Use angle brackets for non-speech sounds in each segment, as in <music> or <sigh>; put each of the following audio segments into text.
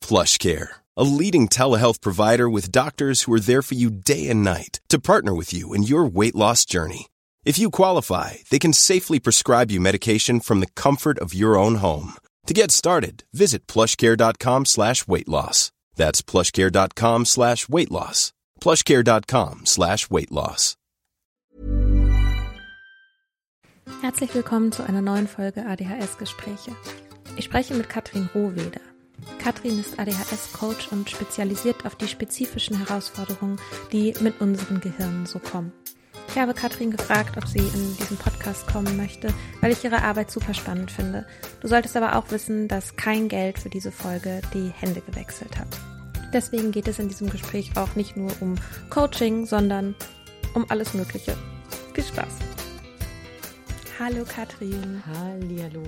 PlushCare, a leading telehealth provider with doctors who are there for you day and night to partner with you in your weight loss journey. If you qualify, they can safely prescribe you medication from the comfort of your own home. To get started, visit plushcare.com slash weight loss. That's plushcare.com slash weight loss. plushcare.com slash weight loss. Herzlich willkommen zu einer neuen Folge ADHS-Gespräche. Ich spreche mit Katrin Rohweder. Katrin ist ADHS-Coach und spezialisiert auf die spezifischen Herausforderungen, die mit unseren Gehirnen so kommen. Ich habe Katrin gefragt, ob sie in diesen Podcast kommen möchte, weil ich ihre Arbeit super spannend finde. Du solltest aber auch wissen, dass kein Geld für diese Folge die Hände gewechselt hat. Deswegen geht es in diesem Gespräch auch nicht nur um Coaching, sondern um alles Mögliche. Viel Spaß. Hallo Katrin. Hallihallo.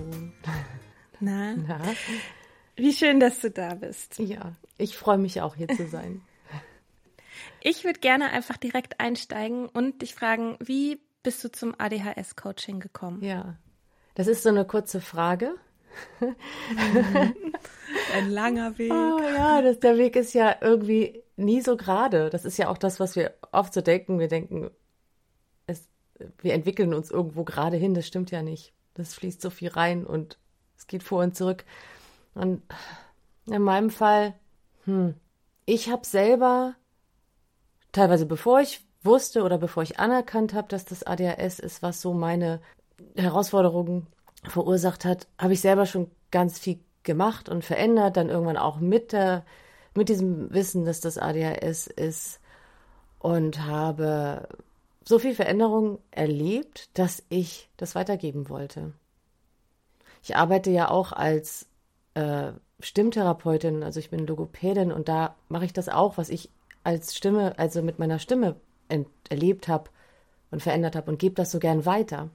Na? Na? Wie schön, dass du da bist. Ja, ich freue mich auch hier zu sein. <laughs> Ich würde gerne einfach direkt einsteigen und dich fragen, wie bist du zum ADHS-Coaching gekommen? Ja, das ist so eine kurze Frage. <laughs> Ein langer <laughs> Weg. Oh, ja, das, der Weg ist ja irgendwie nie so gerade. Das ist ja auch das, was wir oft so denken. Wir denken, es, wir entwickeln uns irgendwo gerade hin. Das stimmt ja nicht. Das fließt so viel rein und es geht vor und zurück. Und in meinem Fall, hm, ich habe selber teilweise bevor ich wusste oder bevor ich anerkannt habe, dass das ADHS ist, was so meine Herausforderungen verursacht hat, habe ich selber schon ganz viel gemacht und verändert, dann irgendwann auch mit der, mit diesem Wissen, dass das ADHS ist und habe so viel Veränderung erlebt, dass ich das weitergeben wollte. Ich arbeite ja auch als äh, Stimmtherapeutin, also ich bin Logopädin und da mache ich das auch, was ich als Stimme, also mit meiner Stimme erlebt habe und verändert habe und gebe das so gern weiter.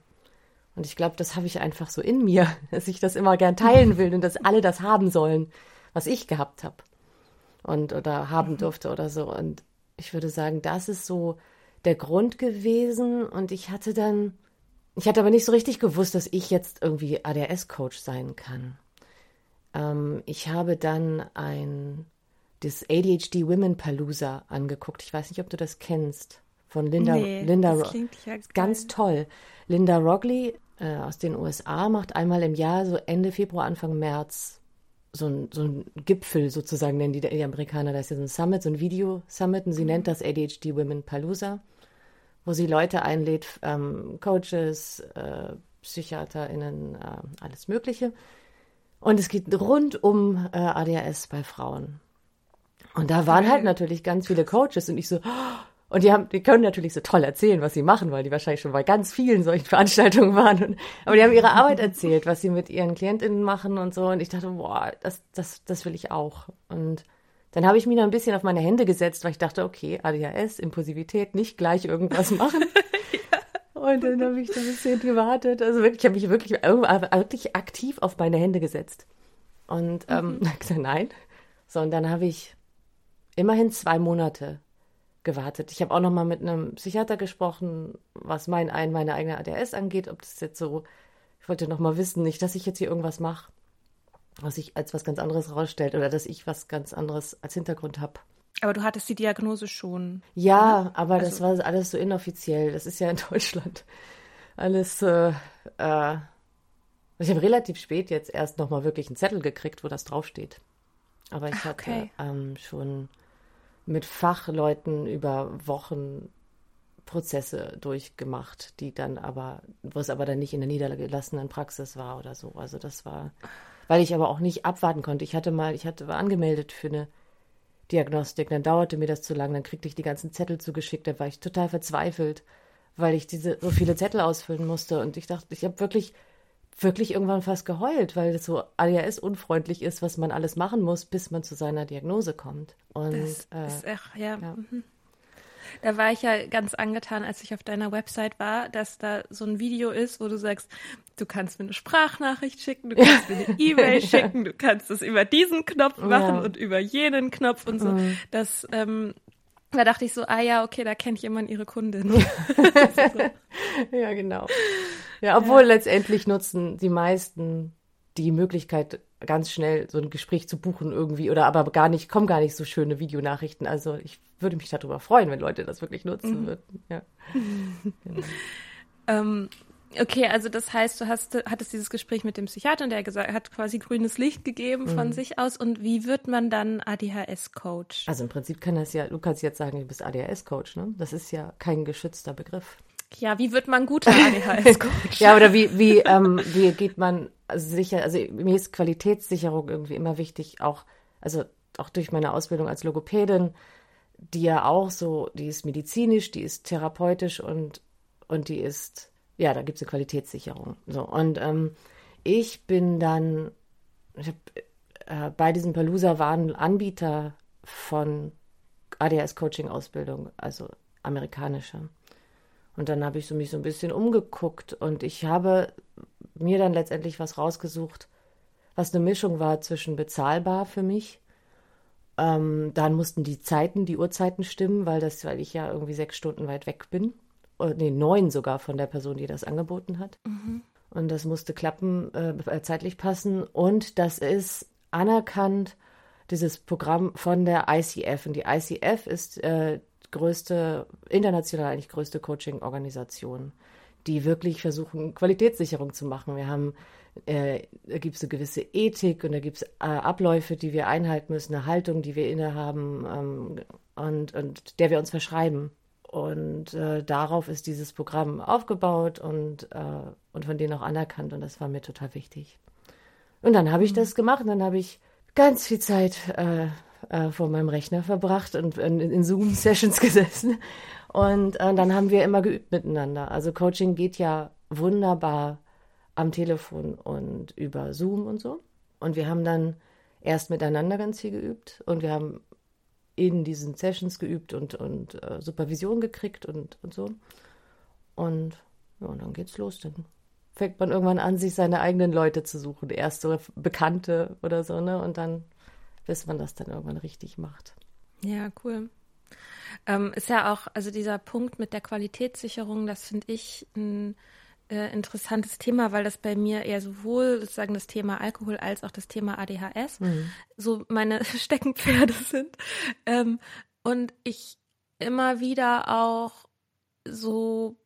Und ich glaube, das habe ich einfach so in mir, <laughs> dass ich das immer gern teilen will und dass alle das haben sollen, was ich gehabt habe und oder haben mhm. durfte oder so. Und ich würde sagen, das ist so der Grund gewesen. Und ich hatte dann, ich hatte aber nicht so richtig gewusst, dass ich jetzt irgendwie ADHS-Coach sein kann. Ähm, ich habe dann ein das ADHD Women Palooza angeguckt. Ich weiß nicht, ob du das kennst. Von Linda, nee, Linda das klingt ja ganz toll. Linda Rogley äh, aus den USA macht einmal im Jahr, so Ende Februar, Anfang März, so ein, so ein Gipfel sozusagen, nennen die, die Amerikaner. Da ist ja so ein Summit, so ein Video-Summit und sie mhm. nennt das ADHD Women Palooza, wo sie Leute einlädt, ähm, Coaches, äh, PsychiaterInnen, äh, alles Mögliche. Und es geht rund um äh, ADHS bei Frauen. Und da waren halt natürlich ganz viele Coaches und ich so, <gasps> Und die haben, die können natürlich so toll erzählen, was sie machen, weil die wahrscheinlich schon bei ganz vielen solchen <laughs> Veranstaltungen waren. Und, aber die haben ihre Arbeit erzählt, was sie mit ihren KlientInnen machen und so. Und ich dachte, boah, das, das, das will ich auch. Und dann habe ich mich noch ein bisschen auf meine Hände gesetzt, weil ich dachte, okay, ADHS, Impulsivität, nicht gleich irgendwas <laughs> machen. Und dann habe ich da ein bisschen gewartet. Also wirklich, ich habe mich wirklich, wirklich aktiv auf meine Hände gesetzt. Und ähm, <laughs> mhm. gesagt, nein. So, und dann habe ich immerhin zwei Monate gewartet. Ich habe auch noch mal mit einem Psychiater gesprochen, was mein ein meine eigene ADHS angeht, ob das jetzt so ich wollte noch mal wissen, nicht, dass ich jetzt hier irgendwas mache, was sich als was ganz anderes herausstellt oder dass ich was ganz anderes als Hintergrund habe. Aber du hattest die Diagnose schon. Ja, oder? aber also, das war alles so inoffiziell. Das ist ja in <laughs> Deutschland alles. Äh, äh, ich habe relativ spät jetzt erst noch mal wirklich einen Zettel gekriegt, wo das draufsteht. Aber ich hatte okay. ähm, schon mit Fachleuten über Wochen Prozesse durchgemacht, die dann aber, wo es aber dann nicht in der niedergelassenen Praxis war oder so. Also das war, weil ich aber auch nicht abwarten konnte. Ich hatte mal, ich hatte war angemeldet für eine Diagnostik, dann dauerte mir das zu lang, dann kriegte ich die ganzen Zettel zugeschickt, da war ich total verzweifelt, weil ich diese so viele Zettel ausfüllen musste und ich dachte, ich habe wirklich wirklich irgendwann fast geheult, weil es so ADHS unfreundlich ist, was man alles machen muss, bis man zu seiner Diagnose kommt. Und das äh, ist echt, ja. ja. Mhm. Da war ich ja ganz angetan, als ich auf deiner Website war, dass da so ein Video ist, wo du sagst, du kannst mir eine Sprachnachricht schicken, du kannst mir eine E-Mail <laughs> schicken, du kannst es über diesen Knopf machen ja. und über jenen Knopf und so. Mhm. Das, ähm, da dachte ich so, ah ja, okay, da kenne ich jemanden ihre Kundin. <laughs> ja, genau. Ja, obwohl ja. letztendlich nutzen die meisten die Möglichkeit, ganz schnell so ein Gespräch zu buchen irgendwie oder aber gar nicht, kommen gar nicht so schöne Videonachrichten. Also ich würde mich darüber freuen, wenn Leute das wirklich nutzen mhm. würden. Ja. <laughs> genau. ähm, okay, also das heißt, du hast, hattest dieses Gespräch mit dem Psychiater und der gesagt, hat quasi grünes Licht gegeben mhm. von sich aus. Und wie wird man dann ADHS-Coach? Also im Prinzip kann das ja, du kannst jetzt sagen, du bist ADHS-Coach, ne? Das ist ja kein geschützter Begriff. Ja, wie wird man guter ADHS-Coach? <laughs> ja, oder wie, wie, ähm, wie geht man sicher, also mir ist Qualitätssicherung irgendwie immer wichtig, auch, also auch durch meine Ausbildung als Logopädin, die ja auch so, die ist medizinisch, die ist therapeutisch und, und die ist, ja, da gibt es eine Qualitätssicherung. So, und ähm, ich bin dann, ich hab, äh, bei diesem Palusa waren Anbieter von ADHS-Coaching-Ausbildung, also amerikanische. Und dann habe ich so mich so ein bisschen umgeguckt und ich habe mir dann letztendlich was rausgesucht, was eine Mischung war zwischen bezahlbar für mich. Ähm, dann mussten die Zeiten, die Uhrzeiten stimmen, weil das, weil ich ja irgendwie sechs Stunden weit weg bin. Oder, nee, neun sogar von der Person, die das angeboten hat. Mhm. Und das musste klappen, äh, zeitlich passen. Und das ist anerkannt, dieses Programm von der ICF. Und die ICF ist äh, größte, international eigentlich größte Coaching-Organisation, die wirklich versuchen, Qualitätssicherung zu machen. Wir haben, äh, da gibt es eine gewisse Ethik und da gibt es äh, Abläufe, die wir einhalten müssen, eine Haltung, die wir innehaben ähm, und, und der wir uns verschreiben. Und äh, darauf ist dieses Programm aufgebaut und, äh, und von denen auch anerkannt. Und das war mir total wichtig. Und dann habe ich das gemacht und dann habe ich ganz viel Zeit äh, äh, vor meinem Rechner verbracht und in, in Zoom-Sessions <laughs> gesessen. Und äh, dann haben wir immer geübt miteinander. Also Coaching geht ja wunderbar am Telefon und über Zoom und so. Und wir haben dann erst miteinander ganz viel geübt und wir haben in diesen Sessions geübt und, und äh, Supervision gekriegt und, und so. Und ja, und dann geht's los. Dann fängt man irgendwann an, sich seine eigenen Leute zu suchen. Erst so Bekannte oder so, ne? Und dann bis man das dann irgendwann richtig macht. Ja, cool. Ähm, ist ja auch, also dieser Punkt mit der Qualitätssicherung, das finde ich ein äh, interessantes Thema, weil das bei mir eher sowohl sozusagen das Thema Alkohol als auch das Thema ADHS mhm. so meine <laughs> Steckenpferde sind. Ähm, und ich immer wieder auch so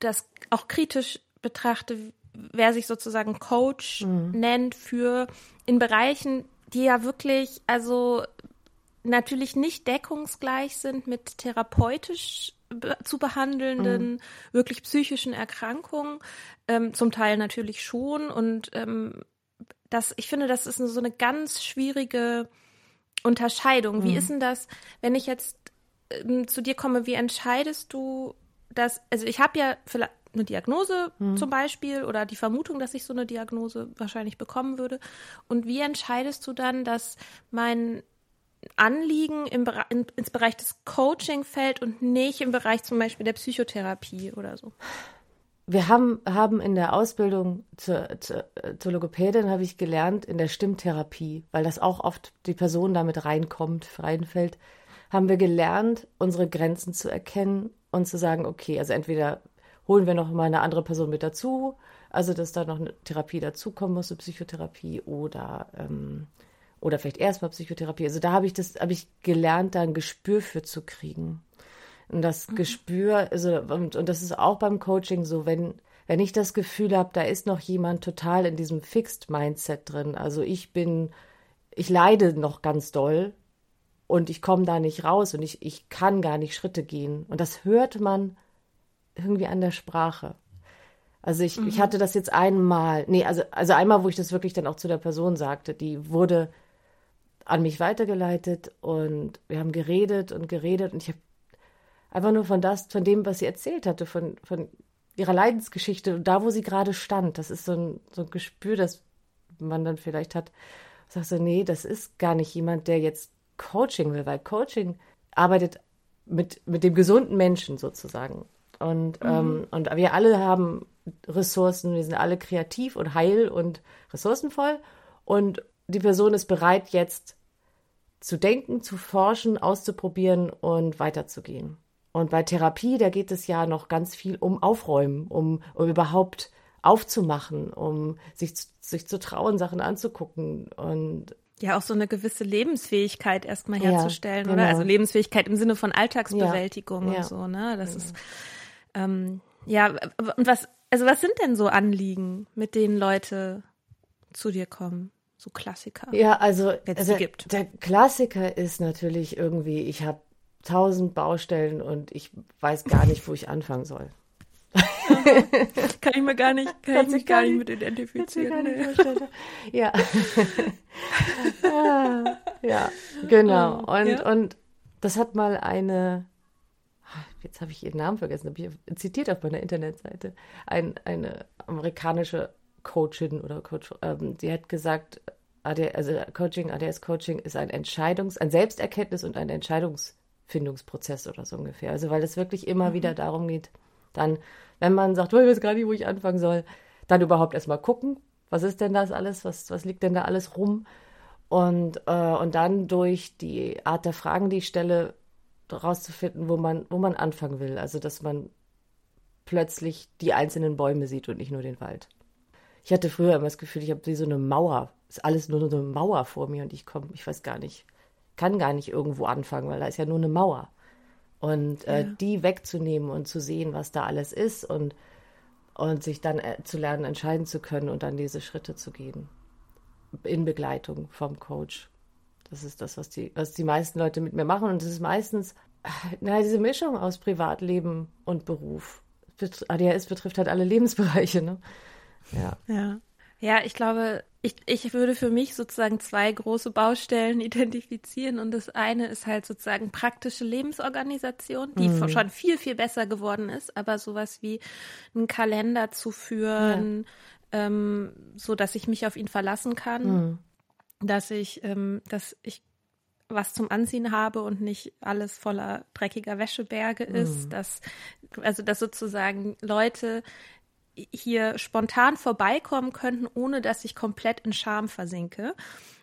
das auch kritisch betrachte, wer sich sozusagen Coach mhm. nennt für in Bereichen, die ja wirklich, also natürlich nicht deckungsgleich sind mit therapeutisch zu behandelnden, mhm. wirklich psychischen Erkrankungen, ähm, zum Teil natürlich schon. Und ähm, das, ich finde, das ist so eine ganz schwierige Unterscheidung. Wie mhm. ist denn das, wenn ich jetzt ähm, zu dir komme, wie entscheidest du das? Also ich habe ja vielleicht eine Diagnose mhm. zum Beispiel oder die Vermutung, dass ich so eine Diagnose wahrscheinlich bekommen würde. Und wie entscheidest du dann, dass mein Anliegen im in, ins Bereich des Coaching fällt und nicht im Bereich zum Beispiel der Psychotherapie oder so? Wir haben, haben in der Ausbildung zur, zur, zur Logopädin, habe ich gelernt, in der Stimmtherapie, weil das auch oft die Person damit reinkommt, reinfällt, haben wir gelernt, unsere Grenzen zu erkennen und zu sagen, okay, also entweder holen wir noch mal eine andere Person mit dazu, also dass da noch eine Therapie dazukommen muss, eine Psychotherapie oder ähm, oder vielleicht erstmal Psychotherapie. Also da habe ich das, habe ich gelernt, da ein Gespür für zu kriegen. Und das mhm. Gespür, also, und, und das ist auch beim Coaching so, wenn, wenn ich das Gefühl habe, da ist noch jemand total in diesem Fixed Mindset drin. Also ich bin, ich leide noch ganz doll und ich komme da nicht raus und ich, ich kann gar nicht Schritte gehen. Und das hört man irgendwie an der Sprache. Also ich, mhm. ich hatte das jetzt einmal, nee, also, also einmal, wo ich das wirklich dann auch zu der Person sagte, die wurde an mich weitergeleitet und wir haben geredet und geredet und ich habe einfach nur von das, von dem, was sie erzählt hatte, von, von ihrer Leidensgeschichte und da, wo sie gerade stand. Das ist so ein, so ein Gespür, das man dann vielleicht hat. Sagst du, nee, das ist gar nicht jemand, der jetzt Coaching will, weil Coaching arbeitet mit, mit dem gesunden Menschen sozusagen. Und, mhm. ähm, und wir alle haben Ressourcen, wir sind alle kreativ und heil und ressourcenvoll. Und die Person ist bereit, jetzt zu denken, zu forschen, auszuprobieren und weiterzugehen. Und bei Therapie, da geht es ja noch ganz viel um Aufräumen, um, um überhaupt aufzumachen, um sich, sich zu trauen, Sachen anzugucken und ja, auch so eine gewisse Lebensfähigkeit erstmal herzustellen, ja, genau. oder? Also Lebensfähigkeit im Sinne von Alltagsbewältigung ja. und so, ne? Das genau. ist ähm, ja, und was, also was sind denn so Anliegen, mit denen Leute zu dir kommen? So Klassiker. Ja, also, also gibt. der Klassiker ist natürlich irgendwie, ich habe tausend Baustellen und ich weiß gar nicht, wo ich anfangen soll. <laughs> kann ich mir gar nicht, kann ich mich gar nicht mit identifizieren. Nee. ja. <laughs> ja, genau. Und, ja? und das hat mal eine jetzt habe ich ihren Namen vergessen, habe ich zitiert auf meiner Internetseite, ein, eine amerikanische Coachin oder Coach, ähm, die hat gesagt, AD, also Coaching, ADS-Coaching ist ein Entscheidungs-, ein Selbsterkenntnis und ein Entscheidungsfindungsprozess oder so ungefähr. Also weil es wirklich immer mhm. wieder darum geht, dann, wenn man sagt, oh, ich weiß gar nicht, wo ich anfangen soll, dann überhaupt erstmal gucken, was ist denn das alles, was, was liegt denn da alles rum? Und, äh, und dann durch die Art der Fragen, die ich stelle, rauszufinden, wo man, wo man anfangen will. Also, dass man plötzlich die einzelnen Bäume sieht und nicht nur den Wald. Ich hatte früher immer das Gefühl, ich habe wie so eine Mauer, ist alles nur so eine Mauer vor mir und ich komme, ich weiß gar nicht, kann gar nicht irgendwo anfangen, weil da ist ja nur eine Mauer. Und äh, ja. die wegzunehmen und zu sehen, was da alles ist und, und sich dann äh, zu lernen, entscheiden zu können und dann diese Schritte zu gehen. In Begleitung vom Coach. Das ist das, was die, was die meisten Leute mit mir machen. Und es ist meistens na, diese Mischung aus Privatleben und Beruf. ADHS betrifft halt alle Lebensbereiche, ne? Ja. Ja. Ja, ich glaube, ich, ich würde für mich sozusagen zwei große Baustellen <laughs> identifizieren. Und das eine ist halt sozusagen praktische Lebensorganisation, die mhm. schon viel, viel besser geworden ist, aber sowas wie einen Kalender zu führen, ja. ähm, so dass ich mich auf ihn verlassen kann. Mhm dass ich, ähm, dass ich was zum Anziehen habe und nicht alles voller dreckiger Wäscheberge ist, mhm. dass also dass sozusagen Leute hier spontan vorbeikommen könnten, ohne dass ich komplett in Scham versinke.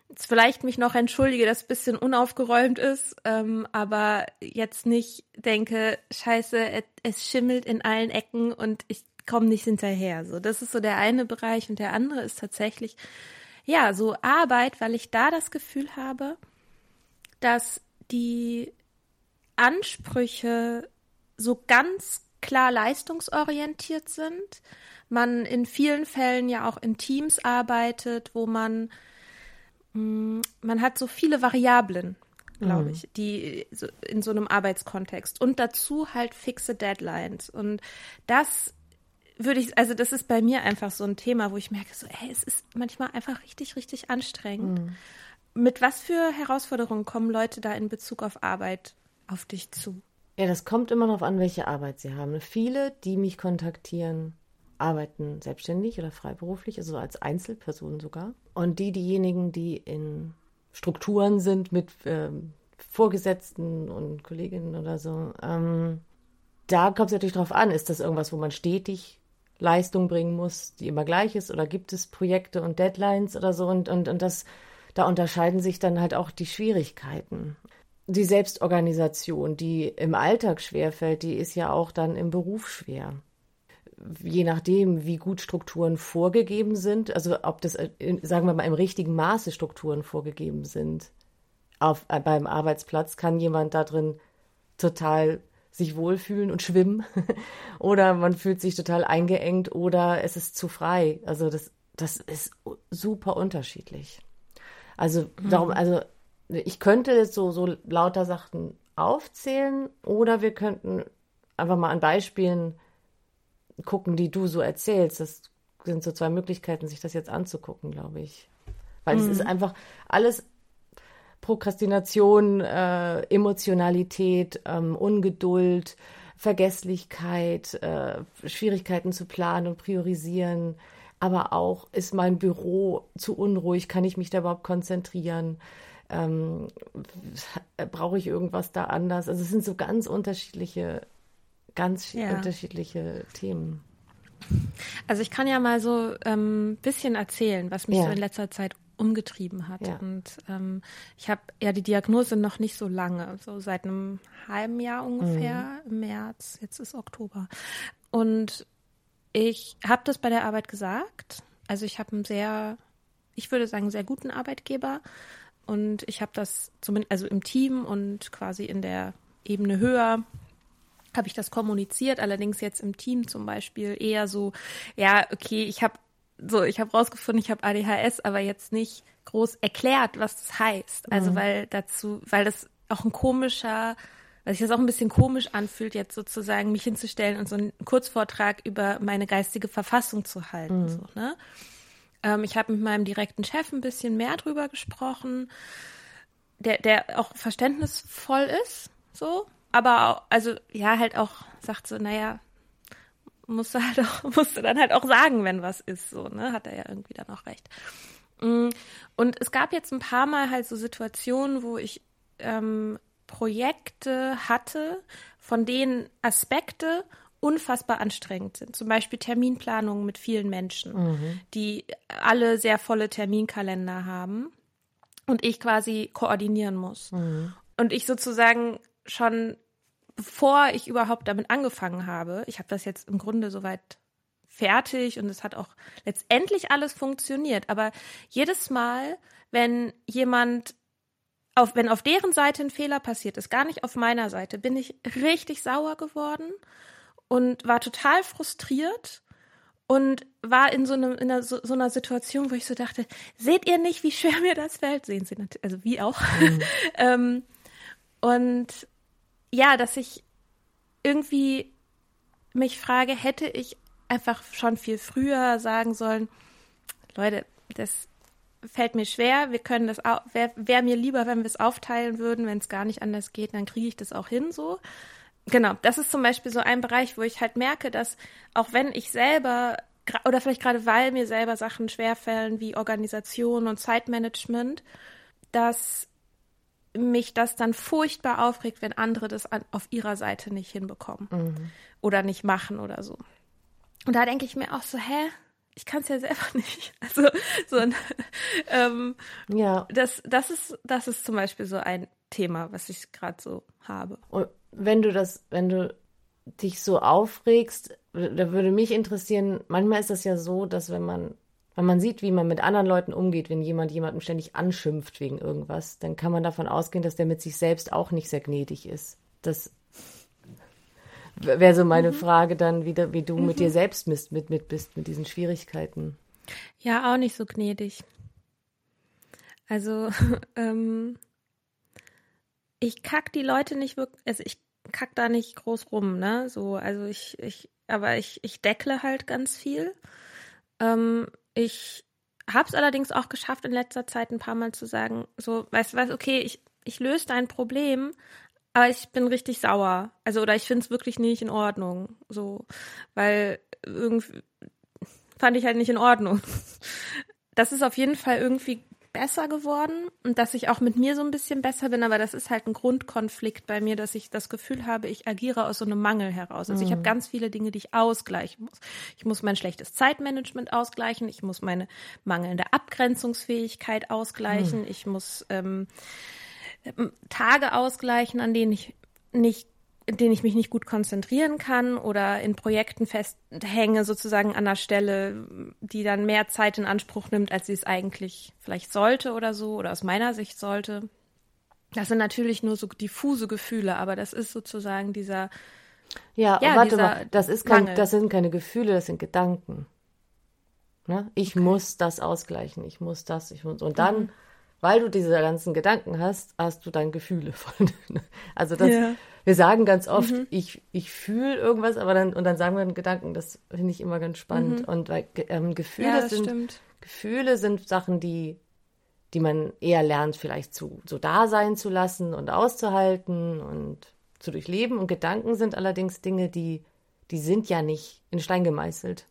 Jetzt vielleicht mich noch entschuldige, dass ein bisschen unaufgeräumt ist, ähm, aber jetzt nicht denke, scheiße, es schimmelt in allen Ecken und ich komme nicht hinterher. So, das ist so der eine Bereich und der andere ist tatsächlich ja, so Arbeit, weil ich da das Gefühl habe, dass die Ansprüche so ganz klar leistungsorientiert sind. Man in vielen Fällen ja auch in Teams arbeitet, wo man mm, man hat so viele Variablen, glaube mhm. ich, die in so einem Arbeitskontext und dazu halt fixe Deadlines und das würde ich, also das ist bei mir einfach so ein Thema, wo ich merke, so, ey, es ist manchmal einfach richtig, richtig anstrengend. Mhm. Mit was für Herausforderungen kommen Leute da in Bezug auf Arbeit auf dich zu? Ja, das kommt immer darauf an, welche Arbeit sie haben. Viele, die mich kontaktieren, arbeiten selbstständig oder freiberuflich, also als Einzelpersonen sogar. Und die, diejenigen, die in Strukturen sind mit ähm, Vorgesetzten und Kolleginnen oder so, ähm, da kommt es natürlich darauf an, ist das irgendwas, wo man stetig Leistung bringen muss, die immer gleich ist, oder gibt es Projekte und Deadlines oder so und, und, und das, da unterscheiden sich dann halt auch die Schwierigkeiten. Die Selbstorganisation, die im Alltag schwerfällt, die ist ja auch dann im Beruf schwer. Je nachdem, wie gut Strukturen vorgegeben sind, also ob das, sagen wir mal, im richtigen Maße Strukturen vorgegeben sind, auf, äh, beim Arbeitsplatz kann jemand da drin total sich wohlfühlen und schwimmen <laughs> oder man fühlt sich total eingeengt oder es ist zu frei. Also das, das ist super unterschiedlich. Also darum, mhm. also ich könnte jetzt so, so lauter Sachen aufzählen oder wir könnten einfach mal an Beispielen gucken, die du so erzählst. Das sind so zwei Möglichkeiten, sich das jetzt anzugucken, glaube ich. Weil mhm. es ist einfach alles Prokrastination, äh, Emotionalität, ähm, Ungeduld, Vergesslichkeit, äh, Schwierigkeiten zu planen und priorisieren. Aber auch, ist mein Büro zu unruhig? Kann ich mich da überhaupt konzentrieren? Ähm, Brauche ich irgendwas da anders? Also es sind so ganz unterschiedliche, ganz ja. unterschiedliche Themen. Also ich kann ja mal so ein ähm, bisschen erzählen, was mich ja. so in letzter Zeit umgetrieben hat. Ja. Und ähm, ich habe ja die Diagnose noch nicht so lange, so seit einem halben Jahr ungefähr, mhm. im März, jetzt ist Oktober. Und ich habe das bei der Arbeit gesagt. Also ich habe einen sehr, ich würde sagen, sehr guten Arbeitgeber. Und ich habe das zumindest, also im Team und quasi in der Ebene höher habe ich das kommuniziert, allerdings jetzt im Team zum Beispiel eher so, ja, okay, ich habe so, ich habe rausgefunden, ich habe ADHS, aber jetzt nicht groß erklärt, was das heißt. Also mhm. weil dazu, weil das auch ein komischer, weil sich das auch ein bisschen komisch anfühlt, jetzt sozusagen mich hinzustellen und so einen Kurzvortrag über meine geistige Verfassung zu halten. Mhm. So, ne? Ähm, ich habe mit meinem direkten Chef ein bisschen mehr drüber gesprochen, der, der auch verständnisvoll ist, so, aber auch, also ja, halt auch sagt so, naja, musst du halt <laughs> auch, musst du dann halt auch sagen, wenn was ist, so, ne? Hat er ja irgendwie dann auch recht. Mm, und es gab jetzt ein paar Mal halt so Situationen, wo ich ähm, Projekte hatte, von denen Aspekte unfassbar anstrengend sind. Zum Beispiel Terminplanungen mit vielen Menschen, mhm. die alle sehr volle Terminkalender haben und ich quasi koordinieren muss. Mhm. Und ich sozusagen schon bevor ich überhaupt damit angefangen habe, ich habe das jetzt im Grunde soweit fertig und es hat auch letztendlich alles funktioniert, aber jedes Mal, wenn jemand auf, wenn auf deren Seite ein Fehler passiert ist, gar nicht auf meiner Seite, bin ich richtig sauer geworden und war total frustriert und war in so, einem, in einer, so, so, einer Situation, wo ich so dachte, seht ihr nicht, wie schwer <laughs> mir das fällt? Sehen Sie natürlich, also wie auch. Mhm. <laughs> ähm, und ja, dass ich irgendwie mich frage, hätte ich einfach schon viel früher sagen sollen, Leute, das fällt mir schwer, wir können das auch, wäre wär mir lieber, wenn wir es aufteilen würden, wenn es gar nicht anders geht, dann kriege ich das auch hin so. Genau, das ist zum Beispiel so ein Bereich, wo ich halt merke, dass auch wenn ich selber oder vielleicht gerade weil mir selber Sachen schwerfällen wie Organisation und Zeitmanagement, dass mich das dann furchtbar aufregt, wenn andere das an, auf ihrer Seite nicht hinbekommen mhm. oder nicht machen oder so. Und da denke ich mir auch so, hä? Ich kann es ja selber <laughs> nicht. Also so ein, <laughs> ähm, ja. Das, das ist, das ist zum Beispiel so ein Thema, was ich gerade so habe. Und wenn du das, wenn du dich so aufregst, da würde mich interessieren, manchmal ist das ja so, dass wenn man weil man sieht, wie man mit anderen Leuten umgeht, wenn jemand jemanden ständig anschimpft wegen irgendwas, dann kann man davon ausgehen, dass der mit sich selbst auch nicht sehr gnädig ist. Das wäre so meine mhm. Frage dann, wie, wie du mhm. mit dir mhm. selbst mit, mit, mit bist, mit diesen Schwierigkeiten. Ja, auch nicht so gnädig. Also, <laughs> ähm, ich kack die Leute nicht wirklich, also ich kack da nicht groß rum, ne? So, also ich, ich, aber ich, ich deckle halt ganz viel. Ähm, ich habe es allerdings auch geschafft, in letzter Zeit ein paar Mal zu sagen, so, weißt du was, okay, ich, ich löse dein Problem, aber ich bin richtig sauer. Also, oder ich finde es wirklich nicht in Ordnung. So, weil irgendwie fand ich halt nicht in Ordnung. <laughs> Das ist auf jeden Fall irgendwie besser geworden und dass ich auch mit mir so ein bisschen besser bin, aber das ist halt ein Grundkonflikt bei mir, dass ich das Gefühl habe, ich agiere aus so einem Mangel heraus. Also ich habe mhm. ganz viele Dinge, die ich ausgleichen muss. Ich muss mein schlechtes Zeitmanagement ausgleichen, ich muss meine mangelnde Abgrenzungsfähigkeit ausgleichen, mhm. ich muss ähm, Tage ausgleichen, an denen ich nicht in denen ich mich nicht gut konzentrieren kann oder in Projekten festhänge, sozusagen an der Stelle, die dann mehr Zeit in Anspruch nimmt, als sie es eigentlich vielleicht sollte oder so, oder aus meiner Sicht sollte. Das sind natürlich nur so diffuse Gefühle, aber das ist sozusagen dieser. Ja, ja warte mal, das, ist kein, das sind keine Gefühle, das sind Gedanken. Ne? Ich okay. muss das ausgleichen, ich muss das, ich muss. Und dann, mhm. Weil du diese ganzen Gedanken hast, hast du dann Gefühle von. also das. Ja wir sagen ganz oft, mhm. ich, ich fühle irgendwas, aber dann, und dann sagen wir einen Gedanken, das finde ich immer ganz spannend. Mhm. Und weil ähm, Gefühle ja, sind, stimmt. Gefühle sind Sachen, die, die man eher lernt, vielleicht zu, so da sein zu lassen und auszuhalten und zu durchleben. Und Gedanken sind allerdings Dinge, die, die sind ja nicht in Stein gemeißelt.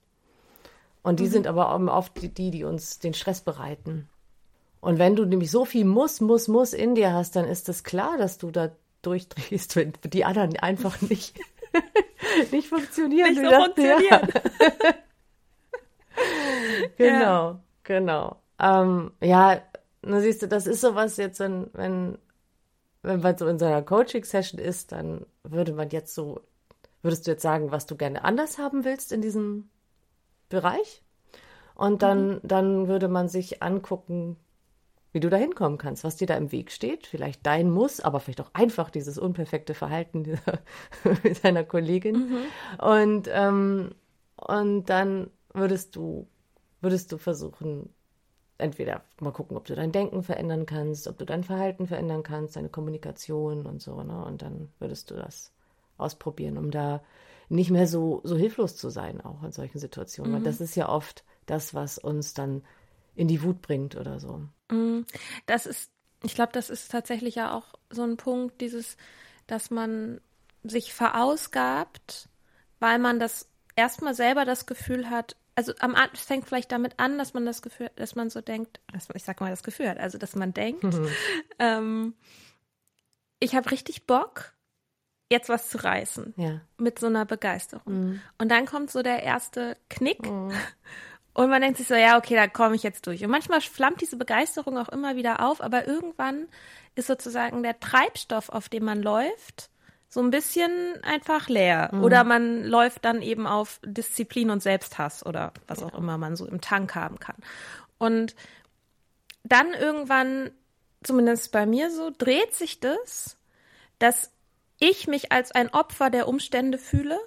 Und die mhm. sind aber oft die, die uns den Stress bereiten. Und wenn du nämlich so viel muss, muss, muss in dir hast, dann ist es klar, dass du da durchdrehst, <laughs> wenn die anderen einfach nicht, <laughs> nicht funktionieren. Nicht so funktionieren. Ja. <laughs> genau, ja. genau. Ähm, ja, na siehst du, das ist sowas jetzt, wenn, wenn, wenn man so in so einer Coaching-Session ist, dann würde man jetzt so, würdest du jetzt sagen, was du gerne anders haben willst in diesem Bereich? Und dann, mhm. dann würde man sich angucken, wie du da hinkommen kannst, was dir da im Weg steht. Vielleicht dein Muss, aber vielleicht auch einfach dieses unperfekte Verhalten dieser, <laughs> mit deiner Kollegin. Mhm. Und, ähm, und dann würdest du, würdest du versuchen, entweder mal gucken, ob du dein Denken verändern kannst, ob du dein Verhalten verändern kannst, deine Kommunikation und so, ne? Und dann würdest du das ausprobieren, um da nicht mehr so, so hilflos zu sein, auch in solchen Situationen. Mhm. Weil das ist ja oft das, was uns dann in die Wut bringt oder so. Mm, das ist, ich glaube, das ist tatsächlich ja auch so ein Punkt, dieses, dass man sich verausgabt, weil man das erstmal selber das Gefühl hat, also am es fängt vielleicht damit an, dass man das Gefühl, dass man so denkt, dass man, ich sag mal das Gefühl hat, also dass man denkt, mhm. <laughs> ähm, ich habe richtig Bock, jetzt was zu reißen. Ja. Mit so einer Begeisterung. Mhm. Und dann kommt so der erste Knick. Mhm. <laughs> Und man denkt sich so, ja, okay, da komme ich jetzt durch. Und manchmal flammt diese Begeisterung auch immer wieder auf, aber irgendwann ist sozusagen der Treibstoff, auf dem man läuft, so ein bisschen einfach leer. Mhm. Oder man läuft dann eben auf Disziplin und Selbsthass oder was auch immer man so im Tank haben kann. Und dann irgendwann, zumindest bei mir so, dreht sich das, dass ich mich als ein Opfer der Umstände fühle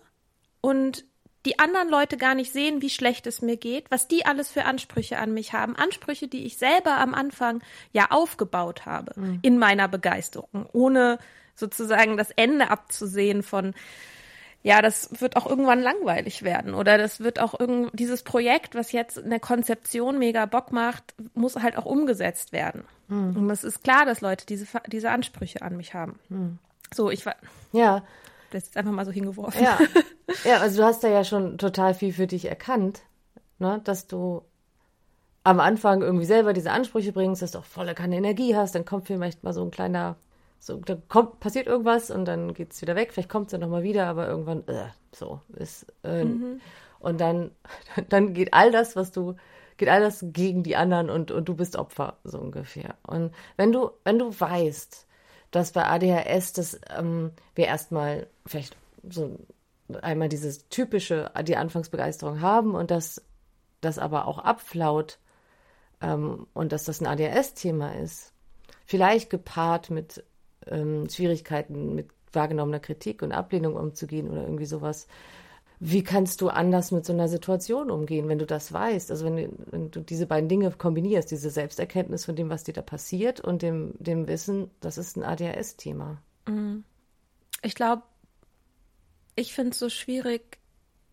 und die anderen Leute gar nicht sehen, wie schlecht es mir geht, was die alles für Ansprüche an mich haben. Ansprüche, die ich selber am Anfang ja aufgebaut habe mhm. in meiner Begeisterung, ohne sozusagen das Ende abzusehen von, ja, das wird auch irgendwann langweilig werden oder das wird auch irgend dieses Projekt, was jetzt in der Konzeption mega Bock macht, muss halt auch umgesetzt werden. Mhm. Und es ist klar, dass Leute diese, diese Ansprüche an mich haben. Mhm. So, ich war. Ja, das ist einfach mal so hingeworfen. Ja. <laughs> ja, also du hast da ja schon total viel für dich erkannt, ne? dass du am Anfang irgendwie selber diese Ansprüche bringst, dass du auch volle keine Energie hast, dann kommt vielleicht mal so ein kleiner, so, da kommt, passiert irgendwas und dann geht es wieder weg, vielleicht kommt es dann nochmal wieder, aber irgendwann, äh, so, ist, äh, mhm. und dann, <laughs> dann geht all das, was du, geht all das gegen die anderen und, und du bist Opfer, so ungefähr. Und wenn du, wenn du weißt, dass bei ADHS, dass ähm, wir erstmal vielleicht so einmal dieses typische, die Anfangsbegeisterung haben und dass das aber auch abflaut ähm, und dass das ein ADHS-Thema ist. Vielleicht gepaart mit ähm, Schwierigkeiten mit wahrgenommener Kritik und Ablehnung umzugehen oder irgendwie sowas. Wie kannst du anders mit so einer Situation umgehen, wenn du das weißt? Also wenn, wenn du diese beiden Dinge kombinierst, diese Selbsterkenntnis von dem, was dir da passiert und dem, dem Wissen, das ist ein ADHS-Thema. Mhm. Ich glaube, ich finde es so schwierig,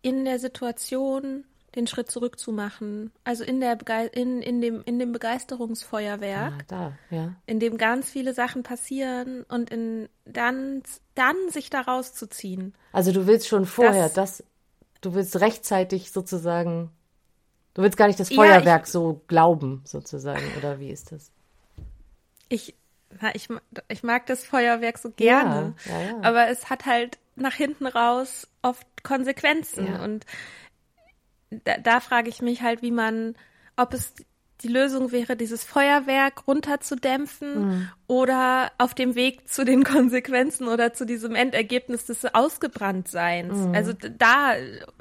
in der Situation den Schritt zurück zu machen. Also in, der Bege in, in, dem, in dem Begeisterungsfeuerwerk, Ah, da, ja. in dem ganz viele Sachen passieren und in, dann, dann sich da rauszuziehen. Also du willst schon vorher Das- das, du willst rechtzeitig sozusagen, du willst gar nicht das Ja, Feuerwerk ich- so glauben, sozusagen, oder wie ist das? Ich, na, ich, ich mag das Feuerwerk so gerne, Ja, ja, ja. aber es hat halt nach hinten raus oft Konsequenzen. Ja. Und da, da frage ich mich halt, wie man, ob es die Lösung wäre, dieses Feuerwerk runterzudämpfen Mhm. oder auf dem Weg zu den <laughs> Konsequenzen oder zu diesem Endergebnis des Ausgebranntseins. Mhm. Also da,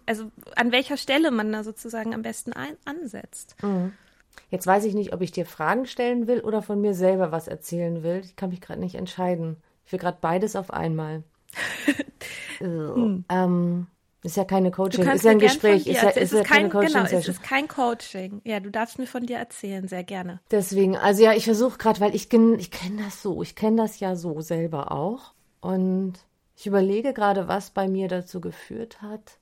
also an welcher Stelle man da sozusagen am besten ein, ansetzt. Jetzt weiß ich nicht, ob ich dir Fragen stellen will oder von mir selber was erzählen will. Ich kann mich gerade nicht entscheiden. Ich will gerade beides auf einmal. <laughs> so, ähm, ist ja keine Coaching, ist ja ein Gespräch, ist ja, ist es ja kein, keine genau, es Coaching-Session. ist kein Coaching. Ja, du darfst mir von dir erzählen, sehr gerne. Deswegen, also ja, ich versuche gerade, weil ich, ich kenne das so, ich kenne das ja so selber auch. Und ich überlege gerade, was bei mir dazu geführt hat,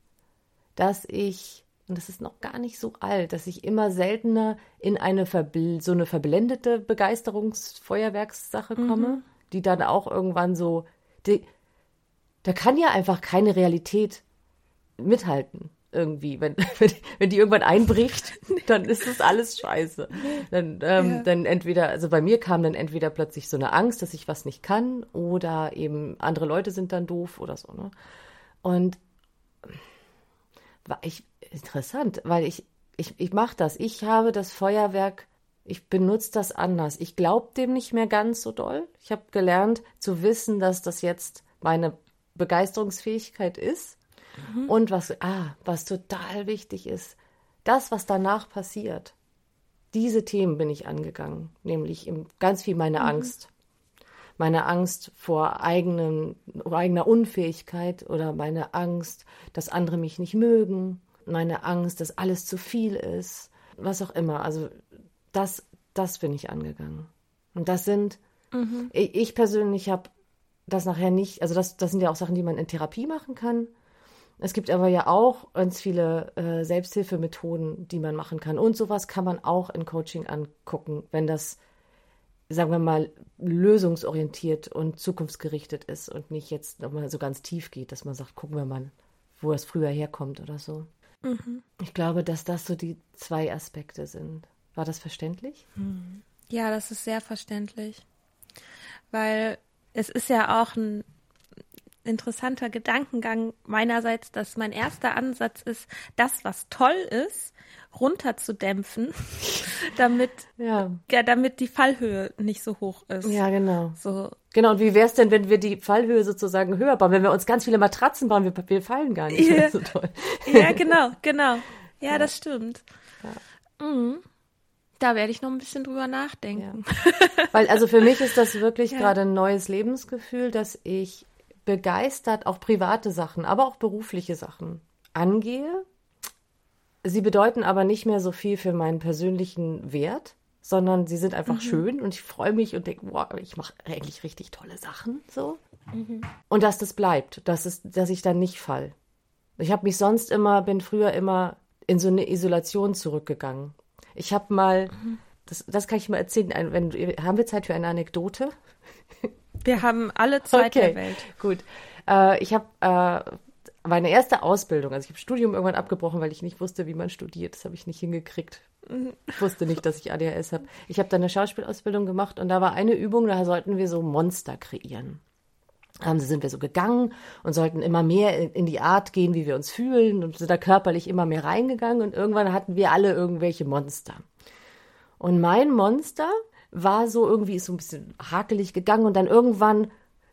dass ich, und das ist noch gar nicht so alt, dass ich immer seltener in eine verbl so eine verblendete Begeisterungsfeuerwerkssache komme, die dann auch irgendwann so, die, da kann ja einfach keine Realität mithalten. Irgendwie, wenn, <laughs> wenn, wenn die irgendwann einbricht, <laughs> dann ist das alles scheiße. Dann, ähm, dann entweder, also bei mir kam dann entweder plötzlich so eine Angst, dass ich was nicht kann, oder eben andere Leute sind dann doof oder so, ne? Und war ich interessant, weil ich, ich, ich mache das. Ich habe das Feuerwerk, ich benutze das anders. Ich glaube dem nicht mehr ganz so doll. Ich habe gelernt zu wissen, dass das jetzt meine Begeisterungsfähigkeit ist. Und was, ah, was total wichtig ist, das, was danach passiert, diese Themen bin ich angegangen, nämlich im, ganz viel meine Angst. Meine Angst vor eigenen, eigener Unfähigkeit oder meine Angst, dass andere mich nicht mögen, meine Angst, dass alles zu viel ist, was auch immer. Also das, das bin ich angegangen. Und das sind, ich, ich persönlich habe das nachher nicht, also das, das sind ja auch Sachen, die man in Therapie machen kann. Es gibt aber ja auch ganz viele äh, Selbsthilfemethoden, die man machen kann. Und sowas kann man auch in Coaching angucken, wenn das, sagen wir mal, lösungsorientiert und zukunftsgerichtet ist und nicht jetzt nochmal so ganz tief geht, dass man sagt, gucken wir mal, wo es früher herkommt oder so. Ich glaube, dass das so die zwei Aspekte sind. War das verständlich? Ja, das ist sehr verständlich. Weil es ist ja auch ein interessanter Gedankengang meinerseits, dass mein erster Ansatz ist, das, was toll ist, runterzudämpfen, <laughs> damit, Ja. ja, damit die Fallhöhe nicht so hoch ist. Ja, genau. So, Genau, und wie wäre es denn, wenn wir die Fallhöhe sozusagen höher bauen? Wenn wir uns ganz viele Matratzen bauen, wir, wir fallen gar nicht. Ja. So toll. <laughs> ja, genau, genau. Ja, das stimmt. Mhm. Da werde ich noch ein bisschen drüber nachdenken. Weil also für mich ist das wirklich <laughs> Ja. gerade ein neues Lebensgefühl, dass ich begeistert auch private Sachen, aber auch berufliche Sachen angehe. Sie bedeuten aber nicht mehr so viel für meinen persönlichen Wert, sondern sie sind einfach schön und ich freue mich und denke, wow, ich mache eigentlich richtig tolle Sachen so. Und dass das bleibt, dass, es, dass ich dann nicht fall. Ich habe mich sonst immer, bin früher immer in so eine Isolation zurückgegangen. Ich habe mal, das, das kann ich mal erzählen, ein, wenn, haben wir Zeit für eine Anekdote? Wir haben alle Zeit der Welt. Gut. Äh, ich habe äh, meine erste Ausbildung, also ich habe Studium irgendwann abgebrochen, weil ich nicht wusste, wie man studiert. Das habe ich nicht hingekriegt. Ich wusste nicht, dass ich ADHS habe. Ich habe dann eine Schauspielausbildung gemacht und da war eine Übung, da sollten wir so Monster kreieren. Ähm, sind wir so gegangen und sollten immer mehr in, in die Art gehen, wie wir uns fühlen und sind da körperlich immer mehr reingegangen und irgendwann hatten wir alle irgendwelche Monster. Und mein Monster war so irgendwie ist so ein bisschen hakelig gegangen und dann irgendwann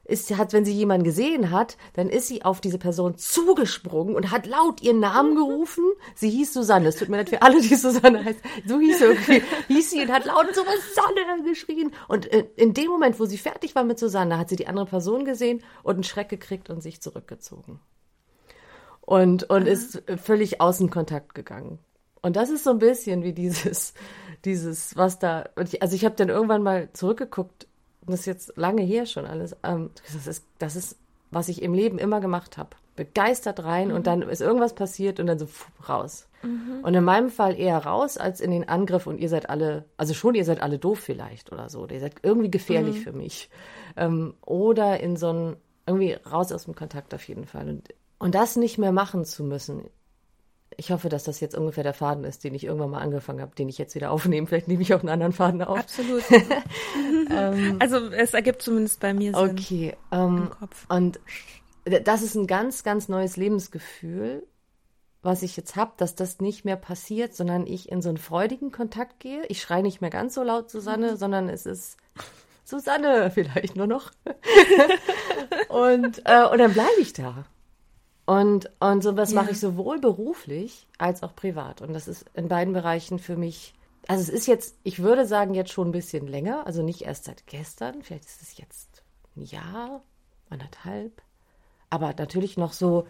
ist, hat, wenn sie jemanden gesehen hat, dann ist sie auf diese Person zugesprungen und hat laut ihren Namen gerufen. Sie hieß Susanne. Es tut mir leid für alle, die Susanne heißt. So hieß sie irgendwie, <laughs> hieß sie und hat laut Susanne geschrien. Und in, in dem Moment, wo sie fertig war mit Susanne, hat sie die andere Person gesehen und einen Schreck gekriegt und sich zurückgezogen. Und, und ist völlig außen Kontakt gegangen. Und das ist so ein bisschen wie dieses, dieses, was da, ich, also ich habe dann irgendwann mal zurückgeguckt, das ist jetzt lange her schon alles, ähm, das ist, das ist, was ich im Leben immer gemacht habe. begeistert rein Mhm. und dann ist irgendwas passiert und dann so pff, raus. Und in meinem Fall eher raus als in den Angriff und ihr seid alle, also schon ihr seid alle doof vielleicht oder so. Oder ihr seid irgendwie Mhm. gefährlich für mich. Ähm, oder in so ein, irgendwie raus aus dem Kontakt auf jeden Fall. Und, und das nicht mehr machen zu müssen. Ich hoffe, dass das jetzt ungefähr der Faden ist, den ich irgendwann mal angefangen habe, den ich jetzt wieder aufnehme. Vielleicht nehme ich auch einen anderen Faden auf. Absolut. <laughs> <laughs> also es ergibt zumindest bei mir Sinn Okay. Ähm, im Kopf. Und das ist ein ganz, ganz neues Lebensgefühl, was ich jetzt habe, dass das nicht mehr passiert, sondern ich in so einen freudigen Kontakt gehe. Ich schreie nicht mehr ganz so laut Susanne, sondern es ist Susanne <laughs> vielleicht nur noch. und, äh, und dann bleibe ich da. Und, und sowas Ja. mache ich sowohl beruflich als auch privat. Und das ist in beiden Bereichen für mich, also es ist jetzt, ich würde sagen, jetzt schon ein bisschen länger, also nicht erst seit gestern, vielleicht ist es jetzt ein Jahr, anderthalb, aber natürlich noch so,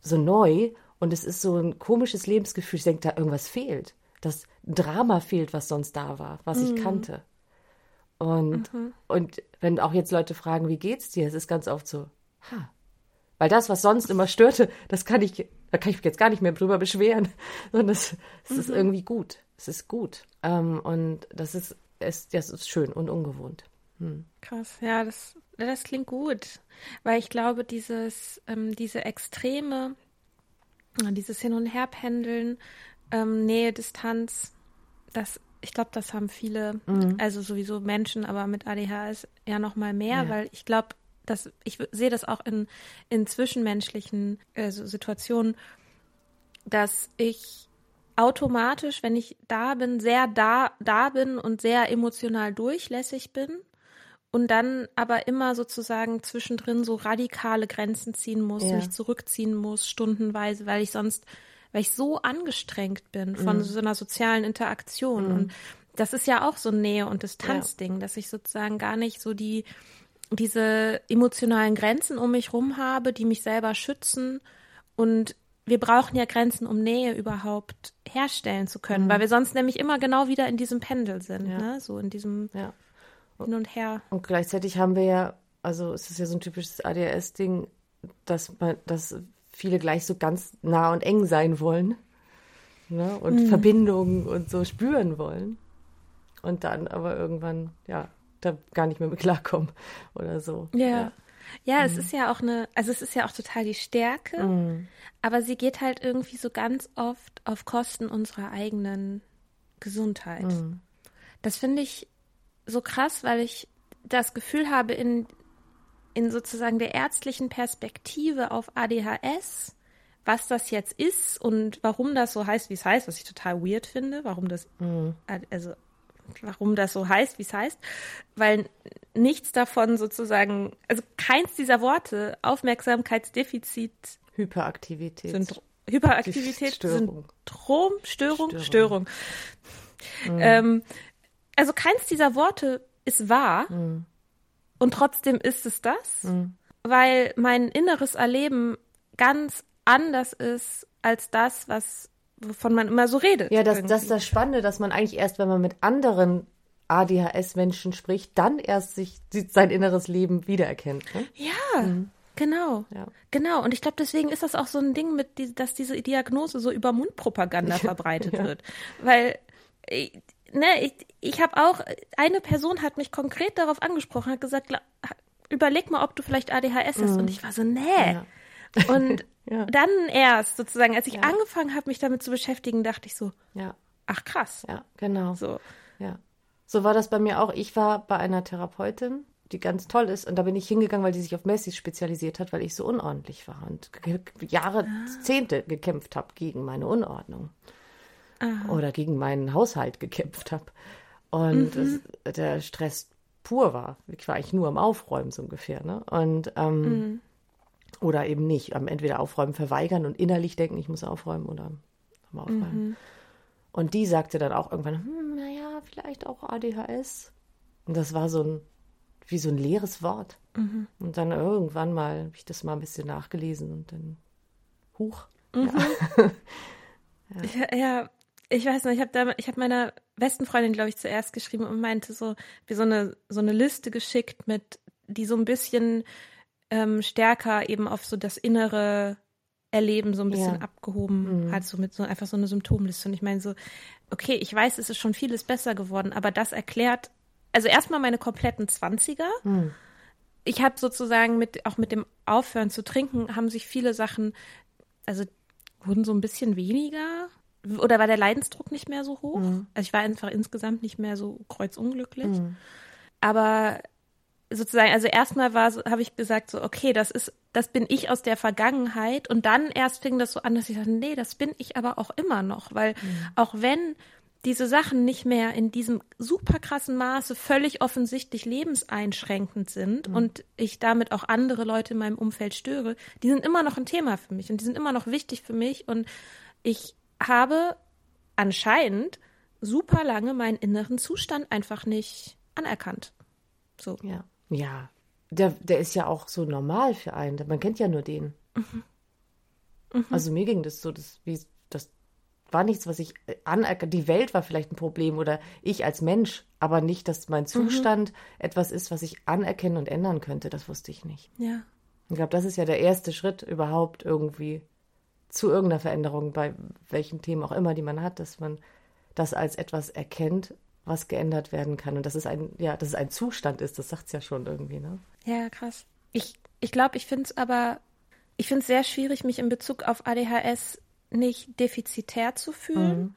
so neu und es ist so ein komisches Lebensgefühl. Ich denke, da irgendwas fehlt. Das Drama fehlt, was sonst da war, was ich kannte. Und, und wenn auch jetzt Leute fragen, wie geht's dir, es ist ganz oft so, ha. Weil das, was sonst immer störte, das kann ich, da kann ich mich jetzt gar nicht mehr drüber beschweren, <laughs> sondern es, es ist irgendwie gut. Es ist gut. Ähm, und das ist, es, das ist schön und ungewohnt. Krass, ja, das, das klingt gut, weil ich glaube, dieses, ähm, diese extreme, dieses Hin- und Herpendeln, ähm, Nähe, Distanz, das, ich glaube, das haben viele, also sowieso Menschen, aber mit ADHS ja noch mal mehr, Ja. weil ich glaube, dass ich sehe das auch in, in zwischenmenschlichen äh, so Situationen, dass ich automatisch, wenn ich da bin, sehr da, da bin und sehr emotional durchlässig bin und dann aber immer sozusagen zwischendrin so radikale Grenzen ziehen muss, Ja. mich zurückziehen muss, stundenweise, weil ich sonst, weil ich so angestrengt bin von so einer sozialen Interaktion. Und das ist ja auch so ein Nähe- und Distanzding, dass ich sozusagen gar nicht so die, diese emotionalen Grenzen um mich rum habe, die mich selber schützen. Und wir brauchen ja Grenzen, um Nähe überhaupt herstellen zu können, weil wir sonst nämlich immer genau wieder in diesem Pendel sind, Ja. ne? so in diesem Ja. Hin und Her. Und gleichzeitig haben wir ja, also es ist ja so ein typisches ADHS-Ding, dass man, dass viele gleich so ganz nah und eng sein wollen. Ne? Und Mhm. Verbindungen und so spüren wollen. Und dann aber irgendwann, ja, da gar nicht mehr mit klarkommen <laughs> oder so. Ja. Ja, Mhm. es ist ja auch eine, also es ist ja auch total die Stärke, aber sie geht halt irgendwie so ganz oft auf Kosten unserer eigenen Gesundheit. Mhm. Das finde ich so krass, weil ich das Gefühl habe, in, in sozusagen der ärztlichen Perspektive auf ADHS, was das jetzt ist und warum das so heißt, wie es heißt, was ich total weird finde, warum das, also warum das so heißt, wie es heißt, weil nichts davon sozusagen, also keins dieser Worte, Aufmerksamkeitsdefizit, Hyperaktivität. Syndrom, Hyperaktivität, Störung. Syndrom, Störung, Störung. Störung. Ähm, also keins dieser Worte ist wahr und trotzdem ist es das, weil mein inneres Erleben ganz anders ist als das, was wovon man immer so redet. Ja, das, das ist das Spannende, dass man eigentlich erst, wenn man mit anderen ADHS-Menschen spricht, dann erst sich sein inneres Leben wiedererkennt. Ne? Ja, genau. Ja. Genau. Und ich glaube, deswegen ist das auch so ein Ding, mit, die, dass diese Diagnose so über Mundpropaganda <laughs> verbreitet wird. Weil, ich, ne, ich, ich habe auch, eine Person hat mich konkret darauf angesprochen, hat gesagt, "La- überleg mal, ob du vielleicht ADHS hast. Und ich war so, nee. Ja. Und <laughs> Ja. dann erst, sozusagen, als ich angefangen habe, mich damit zu beschäftigen, dachte ich so, Ja, ach krass. ja, genau. So. Ja. So war das bei mir auch. Ich war bei einer Therapeutin, die ganz toll ist. Und da bin ich hingegangen, weil die sich auf Messis spezialisiert hat, weil ich so unordentlich war und Jahre, Zehnte gekämpft habe gegen meine Unordnung. Oder gegen meinen Haushalt gekämpft habe. Und es, der Stress pur war. Ich war eigentlich nur am Aufräumen so ungefähr. Ne? Und ähm, oder eben nicht. Entweder aufräumen, verweigern und innerlich denken, ich muss aufräumen oder aufräumen. Und die sagte dann auch irgendwann, hm, naja, vielleicht auch ADHS. Und das war so ein, wie so ein leeres Wort. Und dann irgendwann mal habe ich das mal ein bisschen nachgelesen und dann, huch. <laughs> Ja, ja, ich weiß nicht, ich habe ich habe meiner besten Freundin, glaube ich, zuerst geschrieben und meinte so, wie so eine so eine Liste geschickt mit, die so ein bisschen ähm, stärker eben auf so das innere Erleben so ein bisschen Ja. abgehoben Mhm. hat, so mit so einfach so eine Symptomliste. Und ich meine so, okay, ich weiß, es ist schon vieles besser geworden, aber das erklärt, also erstmal meine kompletten Zwanziger. Hm. Ich habe sozusagen mit, auch mit dem Aufhören zu trinken, haben sich viele Sachen, also wurden so ein bisschen weniger. Oder war der Leidensdruck nicht mehr so hoch? Mhm. Also ich war einfach insgesamt nicht mehr so kreuzunglücklich. Aber sozusagen, also erstmal war so, habe ich gesagt so, okay, das ist, das bin ich aus der Vergangenheit und dann erst fing das so an, dass ich dachte, nee, das bin ich aber auch immer noch, weil auch wenn diese Sachen nicht mehr in diesem super krassen Maße völlig offensichtlich lebenseinschränkend sind und ich damit auch andere Leute in meinem Umfeld störe, die sind immer noch ein Thema für mich und die sind immer noch wichtig für mich und ich habe anscheinend super lange meinen inneren Zustand einfach nicht anerkannt. So. Ja. Ja. Der, der ist ja auch so normal für einen. Man kennt ja nur den. Also mir ging das so, das, wie, das war nichts, was ich anerkannt. Die Welt war vielleicht ein Problem oder ich als Mensch, aber nicht, dass mein Zustand etwas ist, was ich anerkennen und ändern könnte. Das wusste ich nicht. Ja. Ich glaube, das ist ja der erste Schritt überhaupt irgendwie zu irgendeiner Veränderung, bei welchen Themen auch immer, die man hat, dass man das als etwas erkennt, was geändert werden kann. Und dass es ein, ja, dass es ein Zustand ist, das sagt es ja schon irgendwie, ne? Ja, krass. Ich ich, glaube, ich finde es aber, ich finde es sehr schwierig, mich in Bezug auf ADHS nicht defizitär zu fühlen.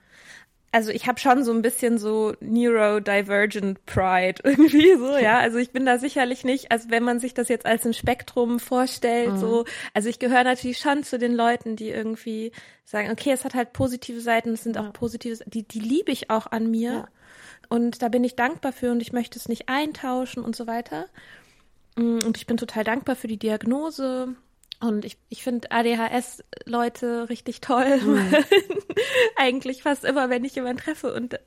Also ich habe schon so ein bisschen so neurodivergent Pride <laughs> irgendwie so, ja. <laughs> Also ich bin da sicherlich nicht, also wenn man sich das jetzt als ein Spektrum vorstellt, so, also ich gehöre natürlich schon zu den Leuten, die irgendwie sagen, okay, es hat halt positive Seiten, es sind auch positive, die, die liebe ich auch an mir. Ja. Und da bin ich dankbar für und ich möchte es nicht eintauschen und so weiter. Mm, Und ich bin total dankbar für die Diagnose. Und ich, ich finde ADHS-Leute richtig toll. <laughs> Eigentlich fast immer, wenn ich jemanden treffe und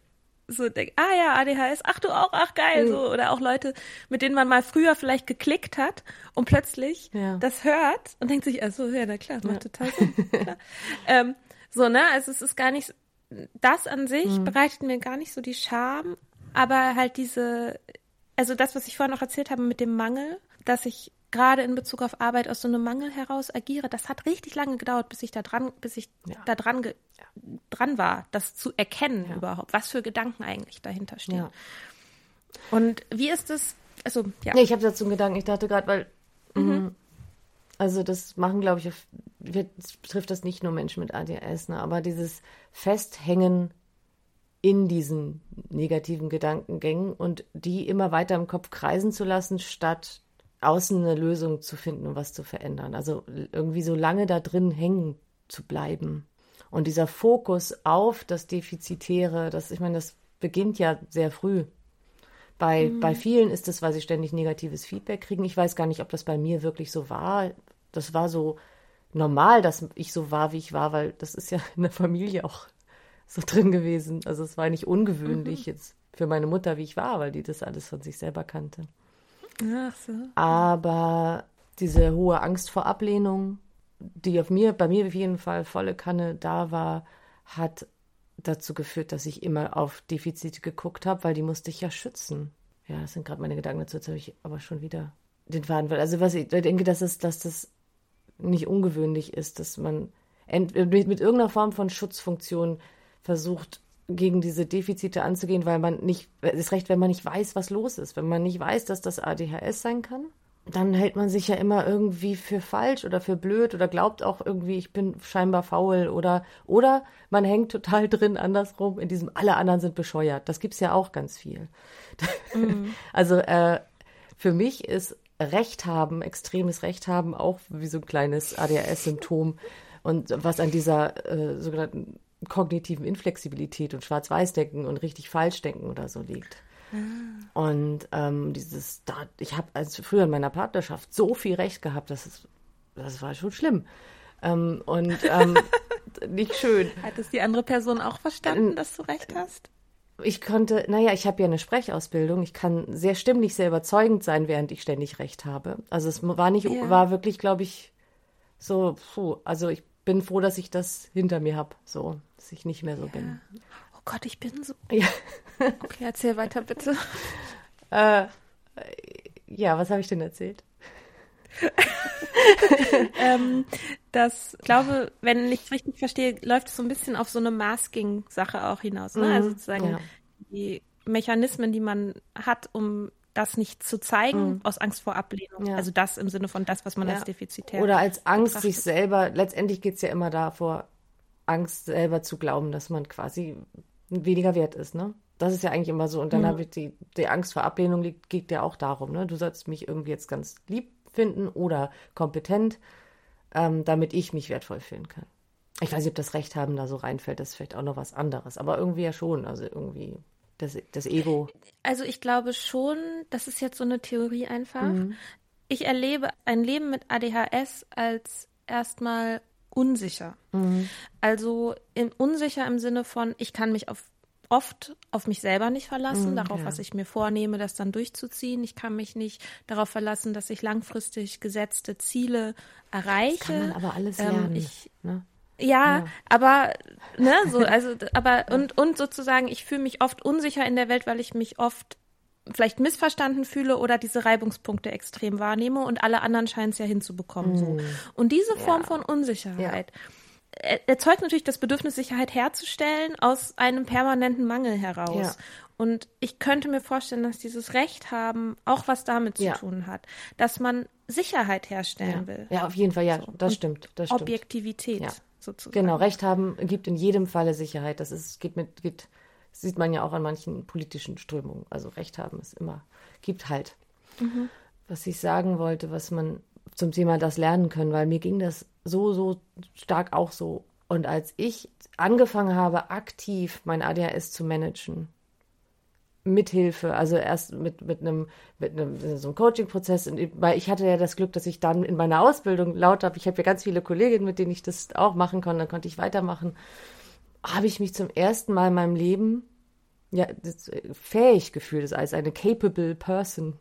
so denke, ah ja, ADHS, ach du auch, ach geil, so. Oder auch Leute, mit denen man mal früher vielleicht geklickt hat und plötzlich Ja. das hört und denkt sich, also ja, na klar, macht total Sinn. <laughs> ähm, so, ne, also es ist gar nicht, das an sich bereitet mir gar nicht so die Scham, aber halt diese, also das, was ich vorhin noch erzählt habe mit dem Mangel, dass ich gerade in Bezug auf Arbeit aus so einem Mangel heraus agiere, das hat richtig lange gedauert, bis ich da dran, bis ich da dran, ge, dran war, das zu erkennen überhaupt, was für Gedanken eigentlich dahinter stehen. Ja. Und wie ist es, also, ja. Nee, ich habe dazu einen Gedanken. Ich dachte gerade, weil, mh, also das machen, glaube ich, auf, wir, das betrifft das nicht nur Menschen mit ADHS, ne, aber dieses Festhängen in diesen negativen Gedankengängen und die immer weiter im Kopf kreisen zu lassen, statt außen eine Lösung zu finden und was zu verändern. Also irgendwie so lange da drin hängen zu bleiben. Und dieser Fokus auf das Defizitäre, das, ich meine, das beginnt ja sehr früh. Bei, bei vielen ist es, weil sie ständig negatives Feedback kriegen. Ich weiß gar nicht, ob das bei mir wirklich so war. Das war so normal, dass ich so war, wie ich war, weil das ist ja <laughs> in der Familie auch so drin gewesen. Also es war nicht ungewöhnlich jetzt für meine Mutter, wie ich war, weil die das alles von sich selber kannte. Ach so. Aber diese hohe Angst vor Ablehnung, die auf mir, bei mir auf jeden Fall volle Kanne da war, hat dazu geführt, dass ich immer auf Defizite geguckt habe, weil die musste ich ja schützen. Ja, das sind gerade meine Gedanken dazu. Jetzt habe ich aber schon wieder den Faden. Also was ich denke, dass es, dass das nicht ungewöhnlich ist, dass man mit, irgendeiner Form von Schutzfunktion versucht, gegen diese Defizite anzugehen, weil man nicht, es ist recht, wenn man nicht weiß, was los ist. Wenn man nicht weiß, dass das ADHS sein kann, dann hält man sich ja immer irgendwie für falsch oder für blöd oder glaubt auch irgendwie, ich bin scheinbar faul oder, oder man hängt total drin andersrum in diesem, alle anderen sind bescheuert. Das gibt's ja auch ganz viel. <laughs> Also äh, für mich ist Recht haben, extremes Recht haben, auch wie so ein kleines ADHS-Symptom. Und was an dieser äh, sogenannten kognitiven Inflexibilität und Schwarz-Weiß-Denken und richtig Falsch-Denken oder so liegt. Und ähm, dieses, da, ich habe also früher in meiner Partnerschaft so viel Recht gehabt, das, ist, das war schon schlimm. Ähm, und ähm, <laughs> nicht schön. Hat es die andere Person auch verstanden, dass du recht hast? Ich konnte, naja, ich habe ja eine Sprechausbildung. Ich kann sehr stimmlich, sehr überzeugend sein, während ich ständig recht habe. Also es war nicht, Ja. war wirklich, glaube ich, so, puh, also ich bin froh, dass ich das hinter mir habe, so, dass ich nicht mehr so bin. Oh Gott, ich bin so. Ja. Okay, erzähl weiter bitte. <laughs> Äh, ja, was habe ich denn erzählt? <laughs> ähm, das, ich glaube, wenn ich richtig verstehe, läuft es so ein bisschen auf so eine Masking-Sache auch hinaus. Ne? Mhm, Also sozusagen ja. die Mechanismen, die man hat, um das nicht zu zeigen, Mhm. aus Angst vor Ablehnung. Ja. Also das im Sinne von das, was man Ja. als defizitär Oder als Angst, betrachtet. sich selber, letztendlich geht es ja immer davor, Angst selber zu glauben, dass man quasi weniger wert ist, ne? Das ist ja eigentlich immer so. Und dann Mhm. habe ich die, die Angst vor Ablehnung liegt, geht ja auch darum, ne? Du sollst mich irgendwie jetzt ganz lieb finden oder kompetent, ähm, damit ich mich wertvoll fühlen kann. Ich weiß nicht, ob das Recht haben da so reinfällt, das ist vielleicht auch noch was anderes. Aber irgendwie ja schon. Also irgendwie das, das Ego. Also ich glaube schon, das ist jetzt so eine Theorie einfach. Mhm. Ich erlebe ein Leben mit ADHS als erstmal unsicher. Mhm. Also in, unsicher im Sinne von, ich kann mich auf oft auf mich selber nicht verlassen, Mhm, darauf, ja. was ich mir vornehme, das dann durchzuziehen. Ich kann mich nicht darauf verlassen, dass ich langfristig gesetzte Ziele erreiche. Das kann man aber alles Ähm, lernen. ich, ne? ja, Ja. aber ne, so also aber und und sozusagen, ich fühle mich oft unsicher in der Welt, weil ich mich oft vielleicht missverstanden fühle oder diese Reibungspunkte extrem wahrnehme und alle anderen scheinen es ja hinzubekommen so. Und diese Form Mm. Ja. von Unsicherheit er- erzeugt natürlich das Bedürfnis, Sicherheit herzustellen aus einem permanenten Mangel heraus. Ja. Und ich könnte mir vorstellen, dass dieses Recht haben auch was damit zu Ja. tun hat, dass man Sicherheit herstellen Ja. will. ja, auf jeden Fall, ja, So. das stimmt. Das stimmt. Objektivität Ja. sozusagen. Genau, Recht haben gibt in jedem Falle Sicherheit. Das ist, geht mit, geht, sieht man ja auch an manchen politischen Strömungen. Also Recht haben ist immer, gibt halt. Was ich sagen wollte, was man zum Thema das lernen können, weil mir ging das so, so stark auch so. Und als ich angefangen habe, aktiv mein ADHS zu managen, Mithilfe, also erst mit, mit einem, mit einem so einem Coaching-Prozess, weil ich hatte ja das Glück, dass ich dann in meiner Ausbildung laut habe, ich habe ja ganz viele Kolleginnen, mit denen ich das auch machen konnte, dann konnte ich weitermachen, habe ich mich zum ersten Mal in meinem Leben ja, äh, fähig gefühlt, als eine capable person.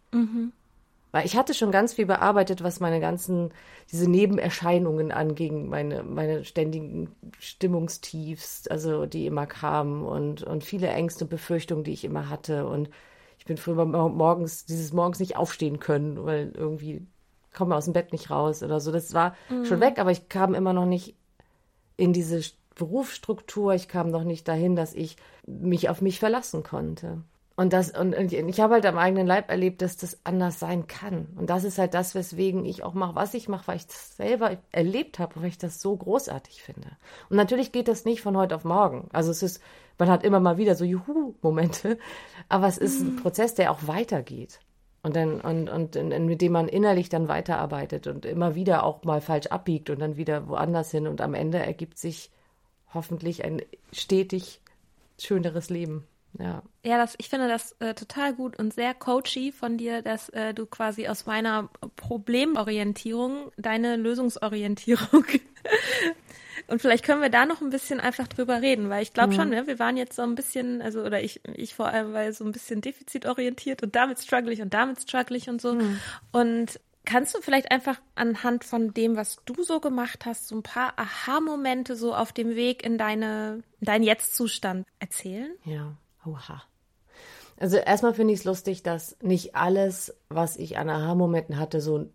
Weil ich hatte schon ganz viel bearbeitet, was meine ganzen, diese Nebenerscheinungen anging, meine, meine ständigen Stimmungstiefs, also die immer kamen und, und viele Ängste und Befürchtungen, die ich immer hatte. Und ich bin früher mor- morgens, dieses morgens nicht aufstehen können, weil irgendwie komme aus dem Bett nicht raus oder so. Das war schon weg, aber ich kam immer noch nicht in diese St- Berufsstruktur, ich kam noch nicht dahin, dass ich mich auf mich verlassen konnte. Und das, und, und ich habe halt am eigenen Leib erlebt, dass das anders sein kann. Und das ist halt das, weswegen ich auch mache, was ich mache, weil ich das selber erlebt habe und weil ich das so großartig finde. Und natürlich geht das nicht von heute auf morgen. Also es ist, man hat immer mal wieder so Juhu-Momente, aber es ist ein Prozess, der auch weitergeht. Und dann, und, und, und mit dem man innerlich dann weiterarbeitet und immer wieder auch mal falsch abbiegt und dann wieder woanders hin. Und am Ende ergibt sich hoffentlich ein stetig schöneres Leben. Ja. Ja, das, ich finde das äh, total gut und sehr coachy von dir, dass äh, du quasi aus meiner Problemorientierung deine Lösungsorientierung <laughs> und vielleicht können wir da noch ein bisschen einfach drüber reden, weil ich glaube schon, ne, wir waren jetzt so ein bisschen, also oder ich, ich vor allem, weil so ein bisschen defizitorientiert und damit struggle ich und damit struggle ich und so. Und kannst du vielleicht einfach anhand von dem, was du so gemacht hast, so ein paar Aha-Momente so auf dem Weg in deine, in deinen Jetzt-Zustand erzählen? Ja, oha. Also erstmal finde ich es lustig, dass nicht alles, was ich an Aha-Momenten hatte, so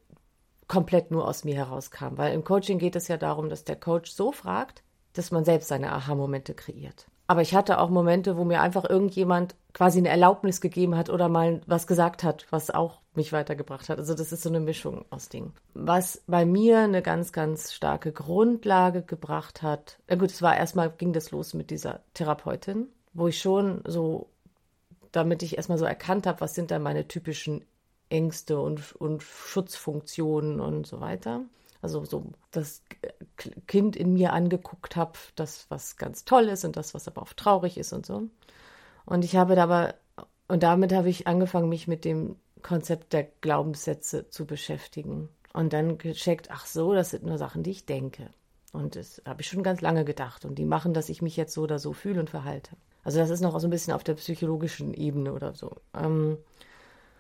komplett nur aus mir herauskam. Weil im Coaching geht es ja darum, dass der Coach so fragt, dass man selbst seine Aha-Momente kreiert. Aber ich hatte auch Momente, wo mir einfach irgendjemand quasi eine Erlaubnis gegeben hat oder mal was gesagt hat, was auch mich weitergebracht hat. Also das ist so eine Mischung aus Dingen. Was bei mir eine ganz, ganz starke Grundlage gebracht hat, na gut, es war erstmal, ging das los mit dieser Therapeutin, wo ich schon so, damit ich erstmal so erkannt habe, was sind da meine typischen Ängste und, und Schutzfunktionen und so weiter. Also so das Kind in mir angeguckt habe, das, was ganz toll ist und das, was aber auch traurig ist und so. Und ich habe dabei, und damit habe ich angefangen, mich mit dem Konzept der Glaubenssätze zu beschäftigen. Und dann gecheckt, ach so, das sind nur Sachen, die ich denke. Und das habe ich schon ganz lange gedacht. Und die machen, dass ich mich jetzt so oder so fühle und verhalte. Also das ist noch so ein bisschen auf der psychologischen Ebene oder so. Ähm,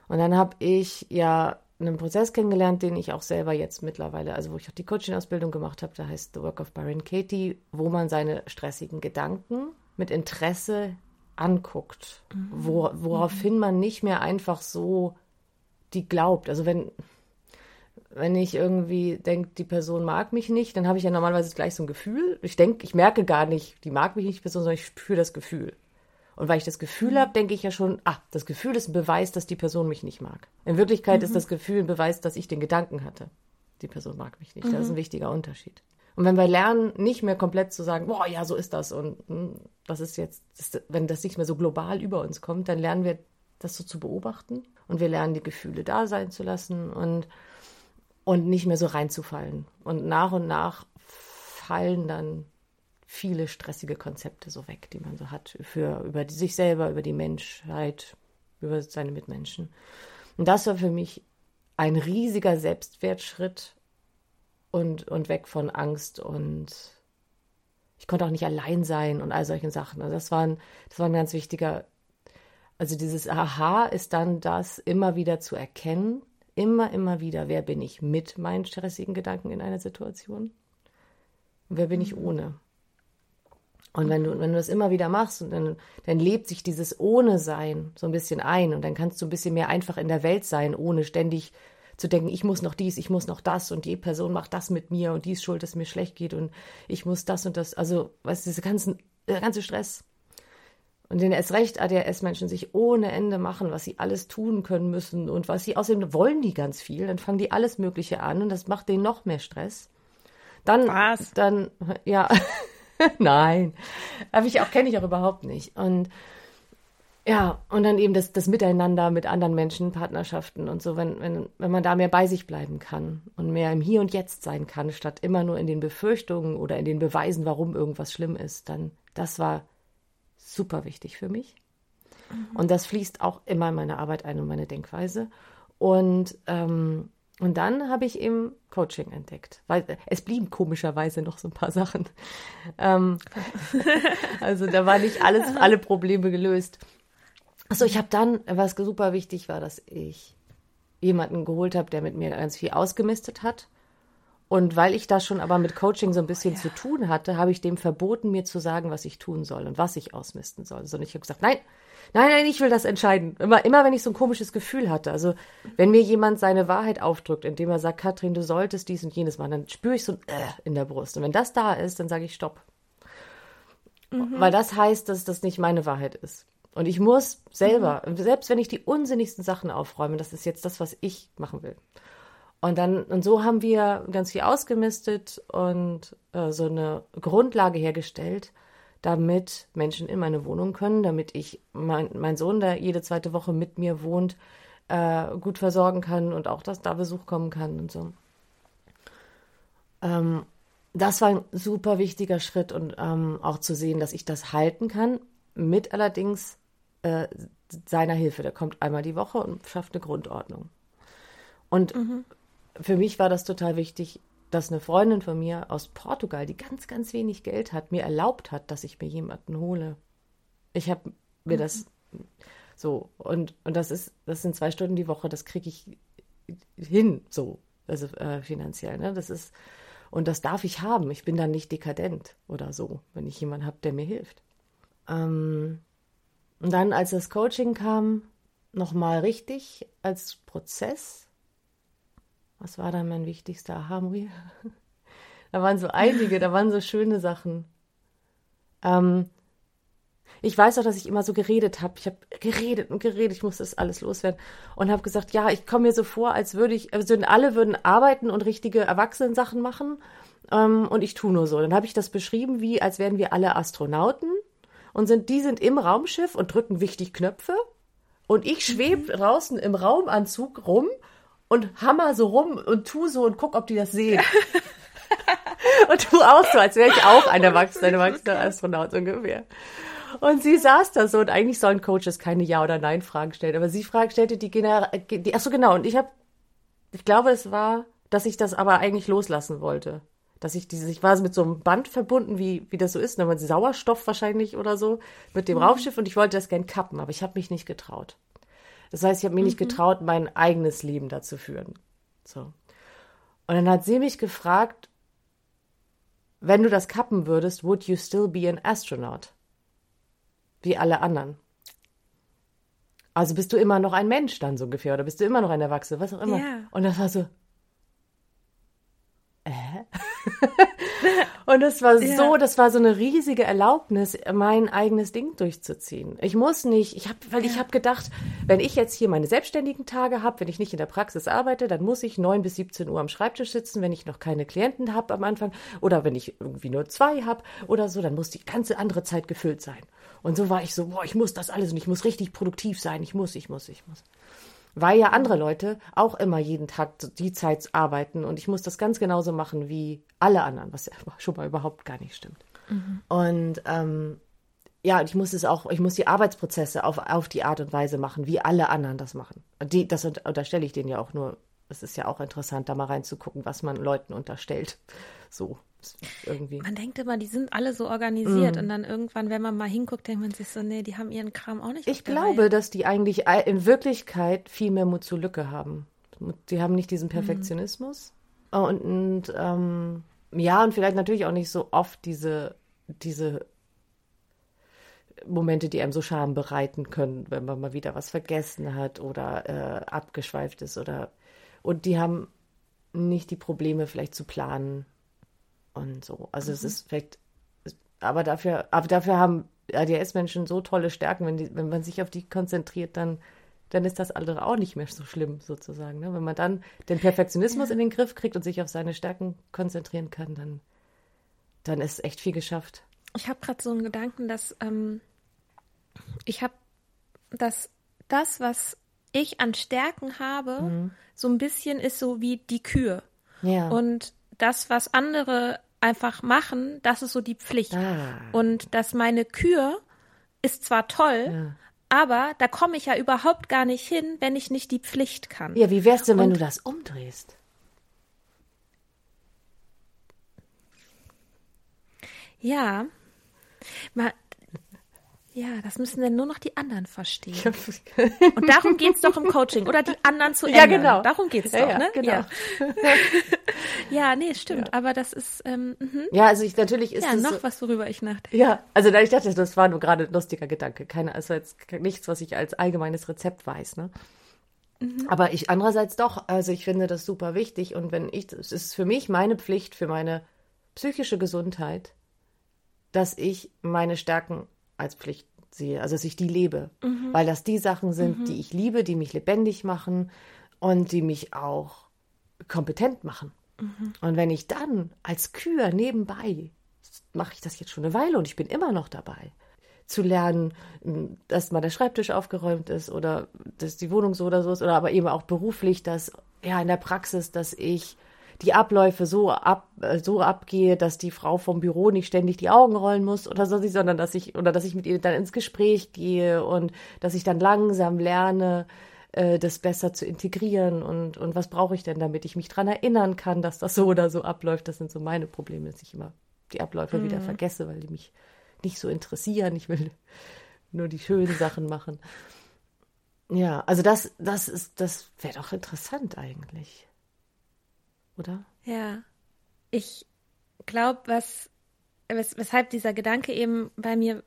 und dann habe ich ja einen Prozess kennengelernt, den ich auch selber jetzt mittlerweile, also wo ich auch die Coaching-Ausbildung gemacht habe, der heißt The Work of Byron Katie, wo man seine stressigen Gedanken mit Interesse anguckt, wo, woraufhin man nicht mehr einfach so die glaubt. Also wenn wenn ich irgendwie denke, die Person mag mich nicht, dann habe ich ja normalerweise gleich so ein Gefühl. Ich denke, ich merke gar nicht, die mag mich nicht, Person, sondern ich spüre das Gefühl. Und weil ich das Gefühl mhm. habe, denke ich ja schon, ah, das Gefühl ist ein Beweis, dass die Person mich nicht mag. In Wirklichkeit mhm. ist das Gefühl ein Beweis, dass ich den Gedanken hatte. Die Person mag mich nicht. Mhm. Das ist ein mhm. wichtiger Unterschied. Und wenn wir lernen, nicht mehr komplett zu sagen, boah, ja, so ist das und hm, das ist jetzt, das, wenn das nicht mehr so global über uns kommt, dann lernen wir das so zu beobachten und wir lernen die Gefühle da sein zu lassen und, und nicht mehr so reinzufallen. Und nach und nach fallen dann viele stressige Konzepte so weg, die man so hat für über die, sich selber, über die Menschheit, über seine Mitmenschen. Und das war für mich ein riesiger Selbstwertschritt und, und weg von Angst und ich konnte auch nicht allein sein und all solchen Sachen. Also das war ein, das war ein ganz wichtiger, also dieses Aha ist dann das, immer wieder zu erkennen, immer, immer wieder, wer bin ich mit meinen stressigen Gedanken in einer Situation und wer bin ich mhm. ohne. Und wenn du, wenn du das immer wieder machst, und dann, dann lebt sich dieses ohne Sein so ein bisschen ein und dann kannst du ein bisschen mehr einfach in der Welt sein, ohne ständig zu denken, ich muss noch dies, ich muss noch das und die Person macht das mit mir und die ist schuld, dass es mir schlecht geht und ich muss das und das. Also, weißt du, diese ganzen, der ganze Stress. Und den erst recht ADHS-Menschen sich ohne Ende machen, was sie alles tun können müssen und was sie außerdem wollen die ganz viel, dann fangen die alles Mögliche an und das macht denen noch mehr Stress. Dann, was? dann, ja. <laughs> Nein, habe ich auch kenne ich auch überhaupt nicht. Und ja, und dann eben das, das Miteinander mit anderen Menschen, Partnerschaften und so, wenn, wenn, wenn man da mehr bei sich bleiben kann und mehr im Hier und Jetzt sein kann, statt immer nur in den Befürchtungen oder in den Beweisen, warum irgendwas schlimm ist, dann das war super wichtig für mich. Mhm. Und das fließt auch immer in meine Arbeit ein und meine Denkweise. Und ähm, und dann habe ich eben Coaching entdeckt, weil es blieben komischerweise noch so ein paar Sachen. Ähm, <laughs> also da war nicht alles, alle Probleme gelöst. Achso, ich habe dann, was super wichtig war, dass ich jemanden geholt habe, der mit mir ganz viel ausgemistet hat. Und weil ich da schon aber mit Coaching so ein bisschen oh, zu tun hatte, habe ich dem verboten, mir zu sagen, was ich tun soll und was ich ausmisten soll. Sondern ich habe gesagt, nein, Nein, nein, ich will das entscheiden. Immer, immer wenn ich so ein komisches Gefühl hatte. Also, wenn mir jemand seine Wahrheit aufdrückt, indem er sagt, Katrin, du solltest dies und jenes machen, dann spüre ich so ein äh in der Brust. Und wenn das da ist, dann sage ich Stopp. Mhm. Weil das heißt, dass das nicht meine Wahrheit ist. Und ich muss selber, mhm. selbst wenn ich die unsinnigsten Sachen aufräume, das ist jetzt das, was ich machen will. Und dann, und so haben wir ganz viel ausgemistet und äh, so eine Grundlage hergestellt, damit Menschen in meine Wohnung können, damit ich mein, mein Sohn, der jede zweite Woche mit mir wohnt, äh, gut versorgen kann und auch, dass da Besuch kommen kann und so. Ähm, das war ein super wichtiger Schritt und ähm, auch zu sehen, dass ich das halten kann, mit allerdings äh, seiner Hilfe. Der kommt einmal die Woche und schafft eine Grundordnung. Und mhm. Für mich war das total wichtig, dass eine Freundin von mir aus Portugal, die ganz, ganz wenig Geld hat, mir erlaubt hat, dass ich mir jemanden hole. Ich habe mir mhm. das so und und das ist das sind zwei Stunden die Woche, das kriege ich hin so also äh, finanziell. Ne? Das ist und das darf ich haben. Ich bin dann nicht dekadent oder so, wenn ich jemanden habe, der mir hilft. Ähm, und dann, als das Coaching kam, nochmal richtig als Prozess, was war dann mein wichtigster aha <laughs> Da waren so einige, da waren so schöne Sachen. Ähm, ich weiß auch, dass ich immer so geredet habe. Ich habe geredet und geredet, ich musste das alles loswerden und habe gesagt, ja, ich komme mir so vor, als würde ich, also alle würden arbeiten und richtige Erwachsenensachen machen ähm, und ich tue nur so. Dann habe ich das beschrieben, wie als wären wir alle Astronauten und sind, die sind im Raumschiff und drücken wichtig Knöpfe und ich schwebe mhm. draußen im Raumanzug rum und hammer so rum und tu so und guck, ob die das sehen. <laughs> und tu auch so, als wäre ich auch ein erwachsener, ein erwachsener Astronaut ungefähr. Und sie saß da so und eigentlich sollen Coaches keine Ja- oder Nein-Fragen stellen, aber sie frag, stellte die, Gener die ach so genau, und ich habe, ich glaube, es war, dass ich das aber eigentlich loslassen wollte. Dass ich diese, ich war mit so einem Band verbunden, wie, wie das so ist, ne, Sauerstoff wahrscheinlich oder so, mit dem mhm. Raumschiff und ich wollte das gern kappen, aber ich habe mich nicht getraut. Das heißt, ich habe mir mhm. nicht getraut, mein eigenes Leben da zu führen. So. Und dann hat sie mich gefragt, wenn du das kappen würdest, would you still be an astronaut? Wie alle anderen. Also bist du immer noch ein Mensch dann so ungefähr oder bist du immer noch ein Erwachsener, was auch immer. Yeah. Und das war so, hä? <laughs> und das war ja. so, das war so eine riesige Erlaubnis, mein eigenes Ding durchzuziehen. Ich muss nicht, ich habe, weil ja. ich habe gedacht, wenn ich jetzt hier meine selbstständigen Tage habe, wenn ich nicht in der Praxis arbeite, dann muss ich neun bis 17 Uhr am Schreibtisch sitzen, wenn ich noch keine Klienten habe am Anfang oder wenn ich irgendwie nur zwei habe oder so, dann muss die ganze andere Zeit gefüllt sein. Und so war ich so, boah, ich muss das alles und ich muss richtig produktiv sein, ich muss, ich muss, ich muss weil ja andere Leute auch immer jeden Tag die Zeit arbeiten und ich muss das ganz genauso machen wie alle anderen, was ja <laughs> schon mal überhaupt gar nicht stimmt. Mhm. Und ähm, ja, ich muss es auch, ich muss die Arbeitsprozesse auf, auf die Art und Weise machen, wie alle anderen das machen. Die, das unterstelle ich denen ja auch nur. Es ist ja auch interessant, da mal reinzugucken, was man Leuten unterstellt. So irgendwie. Man denkt immer, die sind alle so organisiert mm. und dann irgendwann, wenn man mal hinguckt, denkt man sich so, nee, die haben ihren Kram auch nicht. Ich glaube, Reihe. dass die eigentlich in Wirklichkeit viel mehr Mut zur Lücke haben. Die haben nicht diesen mhm. Perfektionismus mm. und, und ähm, ja, und vielleicht natürlich auch nicht so oft diese, diese Momente, die einem so Scham bereiten können, wenn man mal wieder was vergessen hat oder äh, abgeschweift ist oder und die haben nicht die Probleme vielleicht zu planen und so. Also mhm. es ist vielleicht, aber dafür, aber dafür haben ADS-Menschen so tolle Stärken, wenn, die, wenn man sich auf die konzentriert, dann, dann ist das andere auch nicht mehr so schlimm, sozusagen. Ne? Wenn man dann den Perfektionismus ja. in den Griff kriegt und sich auf seine Stärken konzentrieren kann, dann, dann ist echt viel geschafft. Ich habe gerade so einen Gedanken, dass ähm, ich habe, dass das, was ich an Stärken habe, mhm. so ein bisschen ist so wie die Kühe. Ja. Und das, was andere einfach machen, das ist so die Pflicht. Ah. Und dass meine Kür ist zwar toll, ja. aber da komme ich ja überhaupt gar nicht hin, wenn ich nicht die Pflicht kann. Ja, wie wär's denn, wenn Und, du das umdrehst? Ja, ja, das müssen dann nur noch die anderen verstehen. <laughs> Und darum geht es doch im Coaching. Oder die anderen zu ändern. Ja, genau. Darum geht es ja, doch, ja, ne? Genau. Ja. <laughs> ja, nee, stimmt. Ja. Aber das ist. Ähm, mhm. ja, also ich natürlich ist. Ja, noch so, was, worüber ich nachdenke. Ja, also ich dachte, das war nur gerade ein lustiger Gedanke. Keine, also jetzt nichts, was ich als allgemeines Rezept weiß, ne? Mhm. Aber ich andererseits doch, also ich finde das super wichtig und wenn ich, es ist für mich meine Pflicht, für meine psychische Gesundheit, dass ich meine Stärken als Pflicht sehe, also dass ich die lebe, mhm. weil das die Sachen sind, mhm. die ich liebe, die mich lebendig machen und die mich auch kompetent machen. Mhm. Und wenn ich dann als Kür nebenbei, mache ich das jetzt schon eine Weile und ich bin immer noch dabei, zu lernen, dass mal der Schreibtisch aufgeräumt ist oder dass die Wohnung so oder so ist, oder aber eben auch beruflich, dass ja in der Praxis, dass ich die Abläufe so ab äh, so abgehe, dass die Frau vom Büro nicht ständig die Augen rollen muss oder so, sondern dass ich oder dass ich mit ihr dann ins Gespräch gehe und dass ich dann langsam lerne, äh, das besser zu integrieren und und was brauche ich denn, damit ich mich dran erinnern kann, dass das so oder so abläuft. Das sind so meine Probleme, dass ich immer die Abläufe mhm. wieder vergesse, weil die mich nicht so interessieren. Ich will nur die schönen Sachen machen. Ja, also das, das ist, das wäre doch interessant eigentlich oder? Ja. Ich glaube, was, wes weshalb dieser Gedanke eben bei mir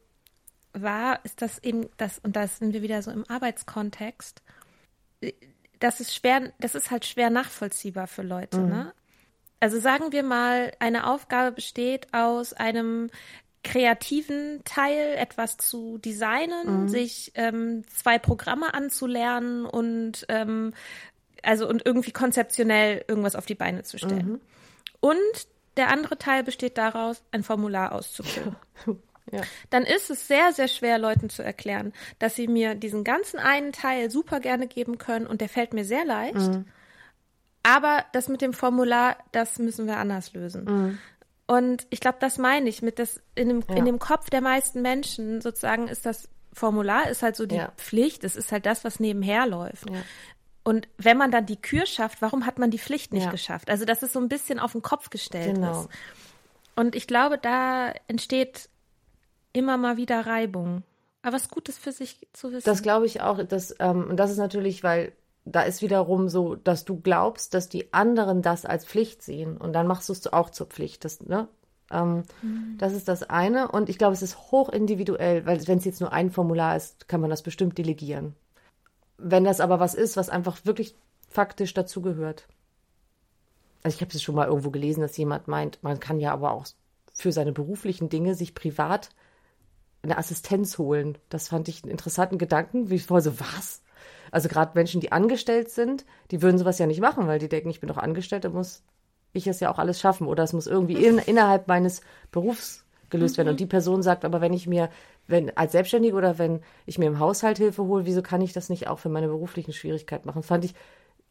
war, ist das eben das, und da sind wir wieder so im Arbeitskontext, das ist schwer, das ist halt schwer nachvollziehbar für Leute, mhm. ne? Also sagen wir mal, eine Aufgabe besteht aus einem kreativen Teil, etwas zu designen, mhm. sich ähm, zwei Programme anzulernen und ähm, also und irgendwie konzeptionell irgendwas auf die Beine zu stellen. Mhm. Und der andere Teil besteht daraus, ein Formular auszufüllen. <laughs> Ja. Dann ist es sehr, sehr schwer, Leuten zu erklären, dass sie mir diesen ganzen einen Teil super gerne geben können und der fällt mir sehr leicht. Mhm. Aber das mit dem Formular, das müssen wir anders lösen. Mhm. Und ich glaube, das meine ich mit das in dem, ja. in dem Kopf der meisten Menschen sozusagen ist das Formular ist halt so die ja. Pflicht, es ist halt das, was nebenher läuft. Ja. Und wenn man dann die Kür schafft, warum hat man die Pflicht nicht ja. geschafft? Also, dass es so ein bisschen auf den Kopf gestellt genau. ist. Und ich glaube, da entsteht immer mal wieder Reibung. Aber was Gutes für sich zu wissen. Das glaube ich auch. Das, ähm, und das ist natürlich, weil da ist wiederum so, dass du glaubst, dass die anderen das als Pflicht sehen. Und dann machst du es auch zur Pflicht. Das, ne? Ähm, mhm. Das ist das eine. Und ich glaube, es ist hoch individuell, weil wenn es jetzt nur ein Formular ist, kann man das bestimmt delegieren. Wenn das aber was ist, was einfach wirklich faktisch dazugehört. also ich habe es schon mal irgendwo gelesen, dass jemand meint, man kann ja aber auch für seine beruflichen Dinge sich privat eine Assistenz holen. Das fand ich einen interessanten Gedanken. Wie ich vorher so, was? Also gerade Menschen, die angestellt sind, die würden sowas ja nicht machen, weil die denken, ich bin doch angestellt, da muss ich es ja auch alles schaffen. Oder es muss irgendwie in, innerhalb meines Berufs gelöst mhm. werden. Und die Person sagt, aber wenn ich mir, wenn als Selbstständige oder wenn ich mir im Haushalt Hilfe hole, wieso kann ich das nicht auch für meine beruflichen Schwierigkeiten machen? fand ich,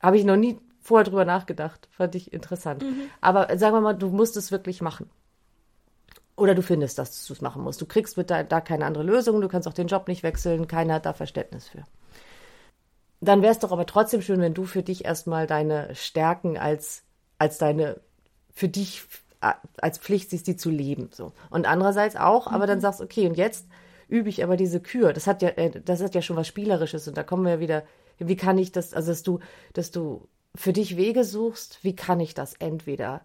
habe ich noch nie vorher drüber nachgedacht. Fand ich interessant. Mhm. Aber sagen wir mal, du musst es wirklich machen. Oder du findest, dass du es machen musst. Du kriegst mit da, da keine andere Lösung, du kannst auch den Job nicht wechseln, keiner hat da Verständnis für. Dann wäre es doch aber trotzdem schön, wenn du für dich erstmal deine Stärken als, als deine, für dich als Pflicht siehst, die zu leben. So. Und andererseits auch, aber dann mhm. sagst, okay, und jetzt übe ich aber diese Kür. Das hat ja, äh, das hat ja schon was Spielerisches und da kommen wir ja wieder, wie kann ich das, also dass du, dass du für dich Wege suchst, wie kann ich das entweder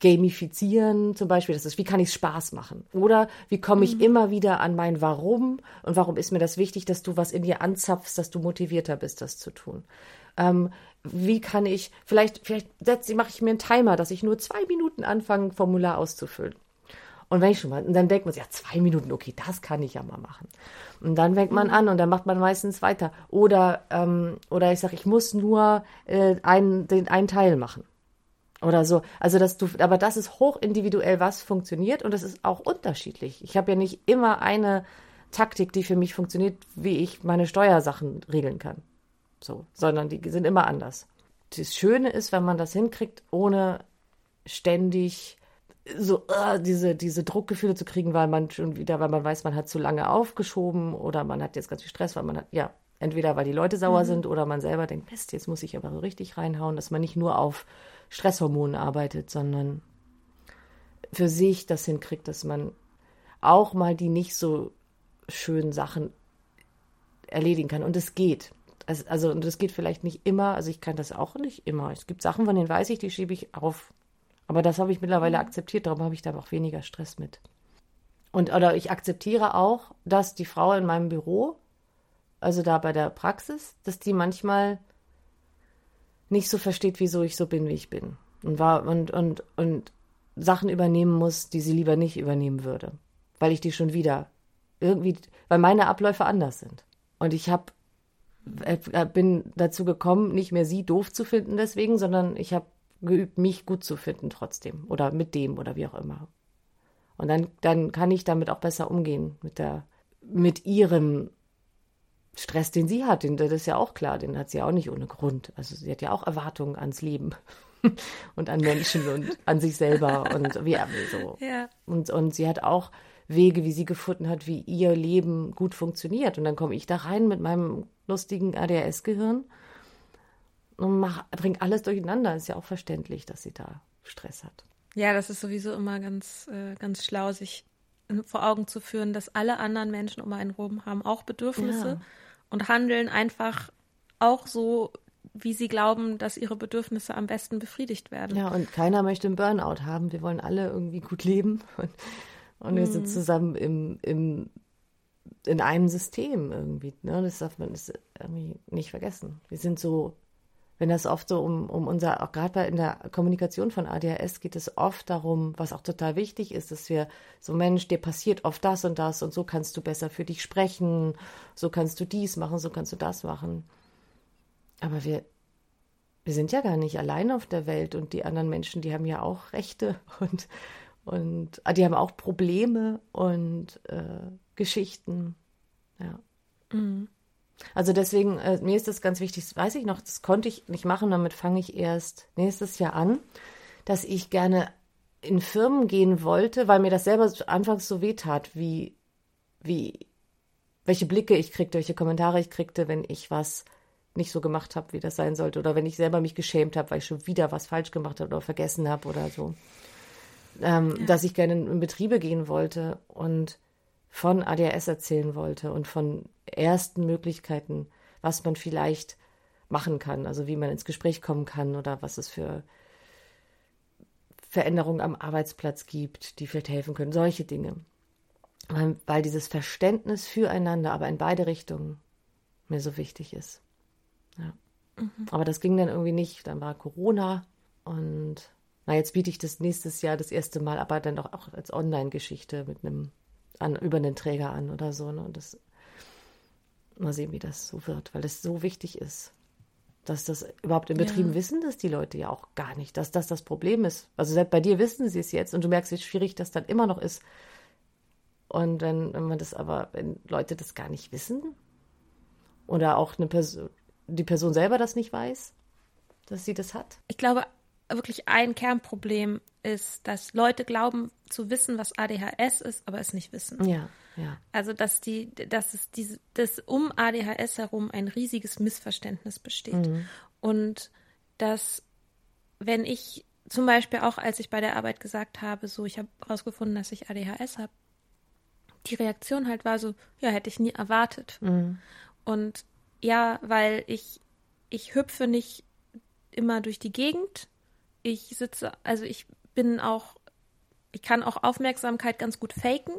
gamifizieren zum Beispiel, das ist, wie kann ich es Spaß machen? Oder wie komme ich mhm. immer wieder an mein Warum und warum ist mir das wichtig, dass du was in dir anzapfst, dass du motivierter bist, das zu tun? Ähm, wie kann ich, vielleicht, vielleicht setze, mache ich mir einen Timer, dass ich nur zwei Minuten anfange, ein Formular auszufüllen. Und wenn ich schon mal, und dann denkt man sich, ja, zwei Minuten, okay, das kann ich ja mal machen. Und dann fängt man mhm. an und dann macht man meistens weiter. Oder, ähm, oder ich sage, ich muss nur äh, einen, den einen Teil machen. Oder so. Also, dass du, aber das ist hoch individuell, was funktioniert und das ist auch unterschiedlich. Ich habe ja nicht immer eine Taktik, die für mich funktioniert, wie ich meine Steuersachen regeln kann. So, sondern die sind immer anders. Das Schöne ist, wenn man das hinkriegt, ohne ständig so uh, diese, diese Druckgefühle zu kriegen, weil man schon wieder, weil man weiß, man hat zu lange aufgeschoben oder man hat jetzt ganz viel Stress, weil man hat, ja, entweder weil die Leute sauer mhm. sind oder man selber denkt, Mist, jetzt muss ich aber so richtig reinhauen, dass man nicht nur auf Stresshormonen arbeitet, sondern für sich das hinkriegt, dass man auch mal die nicht so schönen Sachen erledigen kann. Und es geht. Also, also, und das geht vielleicht nicht immer, also ich kann das auch nicht immer. Es gibt Sachen, von denen weiß ich, die schiebe ich auf aber das habe ich mittlerweile akzeptiert, darum habe ich da auch weniger Stress mit. Und oder ich akzeptiere auch, dass die Frau in meinem Büro, also da bei der Praxis, dass die manchmal nicht so versteht, wieso ich so bin, wie ich bin. Und war und, und, und Sachen übernehmen muss, die sie lieber nicht übernehmen würde. Weil ich die schon wieder irgendwie, weil meine Abläufe anders sind. Und ich habe äh, bin dazu gekommen, nicht mehr sie doof zu finden deswegen, sondern ich habe geübt, mich gut zu finden trotzdem oder mit dem oder wie auch immer. Und dann, dann kann ich damit auch besser umgehen mit der, mit ihrem Stress, den sie hat. Den, das ist ja auch klar, den hat sie auch nicht ohne Grund. Also sie hat ja auch Erwartungen ans Leben <laughs> und an Menschen und an sich selber und wie so. Ja. Und, und sie hat auch Wege, wie sie gefunden hat, wie ihr Leben gut funktioniert. Und dann komme ich da rein mit meinem lustigen ADHS-Gehirn und mach, bringt alles durcheinander. Ist ja auch verständlich, dass sie da Stress hat. Ja, das ist sowieso immer ganz, äh, ganz schlau, sich vor Augen zu führen, dass alle anderen Menschen um einen rum haben auch Bedürfnisse ja. und handeln einfach auch so, wie sie glauben, dass ihre Bedürfnisse am besten befriedigt werden. Ja, und keiner möchte einen Burnout haben. Wir wollen alle irgendwie gut leben <laughs> und, und wir sind mhm. zusammen im, im, in einem System irgendwie. Ne? Das darf man das irgendwie nicht vergessen. Wir sind so wenn das oft so um, um unser, auch gerade in der Kommunikation von ADHS geht es oft darum, was auch total wichtig ist, dass wir so, Mensch, dir passiert oft das und das und so kannst du besser für dich sprechen, so kannst du dies machen, so kannst du das machen. Aber wir, wir sind ja gar nicht allein auf der Welt und die anderen Menschen, die haben ja auch Rechte <laughs> und, und ah, die haben auch Probleme und äh, Geschichten. Ja. Mhm. Also deswegen, äh, mir ist das ganz wichtig, das weiß ich noch, das konnte ich nicht machen, damit fange ich erst nächstes Jahr an, dass ich gerne in Firmen gehen wollte, weil mir das selber anfangs so weh tat, wie, wie, welche Blicke ich kriegte, welche Kommentare ich kriegte, wenn ich was nicht so gemacht habe, wie das sein sollte, oder wenn ich selber mich geschämt habe, weil ich schon wieder was falsch gemacht habe oder vergessen habe oder so. Ähm, ja. Dass ich gerne in Betriebe gehen wollte und von ADHS erzählen wollte und von ersten Möglichkeiten, was man vielleicht machen kann, also wie man ins Gespräch kommen kann oder was es für Veränderungen am Arbeitsplatz gibt, die vielleicht helfen können, solche Dinge. Weil, weil dieses Verständnis füreinander, aber in beide Richtungen, mir so wichtig ist. Ja. Mhm. Aber das ging dann irgendwie nicht. Dann war Corona Und na, jetzt biete ich das nächstes Jahr das erste Mal, aber dann doch auch als Online-Geschichte mit einem an, über einen Träger an oder so. Ne? Und das mal sehen, wie das so wird, weil es so wichtig ist, dass das überhaupt in Betrieben Ja. wissen, dass die Leute ja auch gar nicht, dass das das Problem ist. Also selbst bei dir wissen sie es jetzt und du merkst, wie schwierig das dann immer noch ist. Und wenn, wenn man das aber, wenn Leute das gar nicht wissen oder auch eine Person, die Person selber das nicht weiß, dass sie das hat. Ich glaube, wirklich ein Kernproblem ist, dass Leute glauben zu wissen, was ADHS ist, aber es nicht wissen. Ja, ja. Also, dass die, dass es diese, dass um ADHS herum ein riesiges Missverständnis besteht. Und dass, wenn ich zum Beispiel auch, als ich bei der Arbeit gesagt habe, so, ich habe herausgefunden, dass ich ADHS habe, die Reaktion halt war so, ja, hätte ich nie erwartet. Und ja, weil ich, ich hüpfe nicht immer durch die Gegend. Ich sitze, also ich bin auch, ich kann auch Aufmerksamkeit ganz gut faken.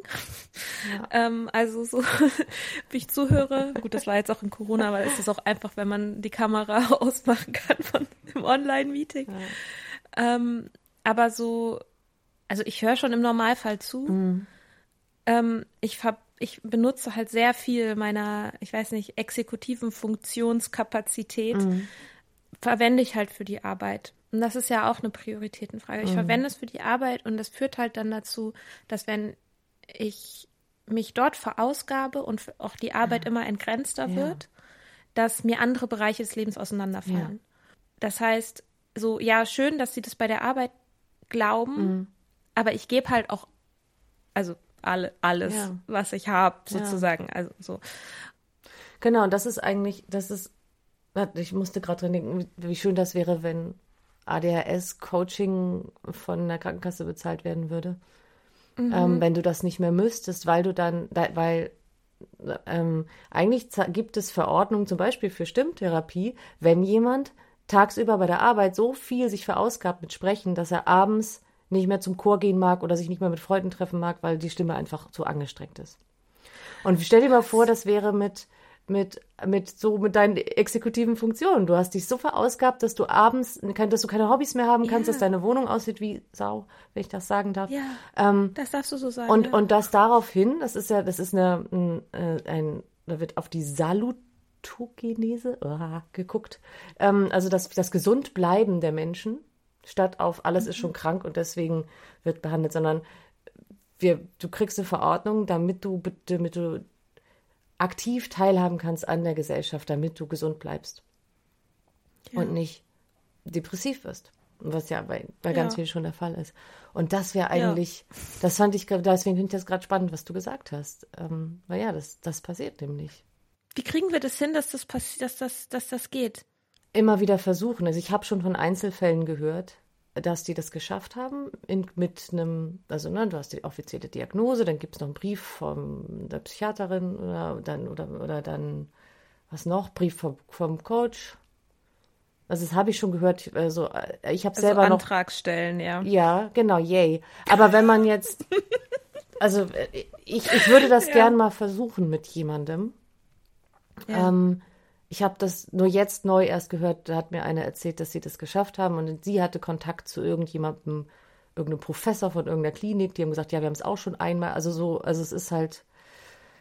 ähm, also so, <laughs> wie ich zuhöre. Gut, das war jetzt auch in Corona, aber es ist auch einfach, wenn man die Kamera <laughs> ausmachen kann von im Online-Meeting. Ähm, aber so, also ich höre schon im Normalfall zu. Ähm, ich, ver ich benutze halt sehr viel meiner, ich weiß nicht, exekutiven Funktionskapazität, verwende ich halt für die Arbeit. Und das ist ja auch eine Prioritätenfrage. Ich verwende es für die Arbeit und das führt halt dann dazu, dass wenn ich mich dort verausgabe und auch die Arbeit immer entgrenzter Ja. wird, dass mir andere Bereiche des Lebens auseinanderfallen. Das heißt, so, ja, schön, dass sie das bei der Arbeit glauben, aber ich gebe halt auch, also alle, alles, Ja. was ich habe, Ja. sozusagen. Also so. Genau, und das ist eigentlich, das ist, ich musste gerade dran denken, wie schön das wäre, wenn ADHS-Coaching von der Krankenkasse bezahlt werden würde. Ähm, wenn du das nicht mehr müsstest, weil du dann, da, weil ähm, eigentlich gibt es Verordnungen zum Beispiel für Stimmtherapie, wenn jemand tagsüber bei der Arbeit so viel sich verausgabt mit Sprechen, dass er abends nicht mehr zum Chor gehen mag oder sich nicht mehr mit Freunden treffen mag, weil die Stimme einfach zu angestrengt ist. Und stell dir mal vor, das wäre mit, mit, mit so mit deinen exekutiven Funktionen. Du hast dich so verausgabt, dass du abends, dass du keine Hobbys mehr haben kannst, Ja. dass deine Wohnung aussieht wie Sau, wenn ich das sagen darf. Ja, Ähm, das darfst du so sagen. und, ja. und das daraufhin, das ist ja, das ist eine, ein, äh, ein da wird auf die Salutogenese ah, geguckt. Ähm, also das, das Gesundbleiben der Menschen, statt auf alles ist schon krank und deswegen wird behandelt, sondern wir, du kriegst eine Verordnung, damit du, damit du aktiv teilhaben kannst an der Gesellschaft, damit du gesund bleibst und nicht depressiv wirst. Was ja bei, bei ganz Ja. vielen schon der Fall ist. Und das wäre eigentlich, das fand ich, deswegen finde ich das gerade spannend, was du gesagt hast. Ähm, weil ja, das, das passiert nämlich. Wie kriegen wir das hin, dass das passiert, dass das, dass das geht? Immer wieder versuchen. Also ich habe schon von Einzelfällen gehört, dass die das geschafft haben in, mit einem, also ne, du hast die offizielle Diagnose, dann gibt es noch einen Brief von der Psychiaterin oder dann, oder, oder dann, was noch, Brief vom, vom Coach. Also das habe ich schon gehört. Also ich habe Also selber noch Antrag stellen, ja. Ja, genau, yay. Aber wenn man jetzt, <laughs> also äh, ich, ich würde das gern mal versuchen mit jemandem. Ja. Ähm, ich habe das nur jetzt neu erst gehört, da hat mir eine erzählt, dass sie das geschafft haben und sie hatte Kontakt zu irgendjemandem, irgendeinem Professor von irgendeiner Klinik, die haben gesagt, ja, wir haben es auch schon einmal, also so, also es ist halt,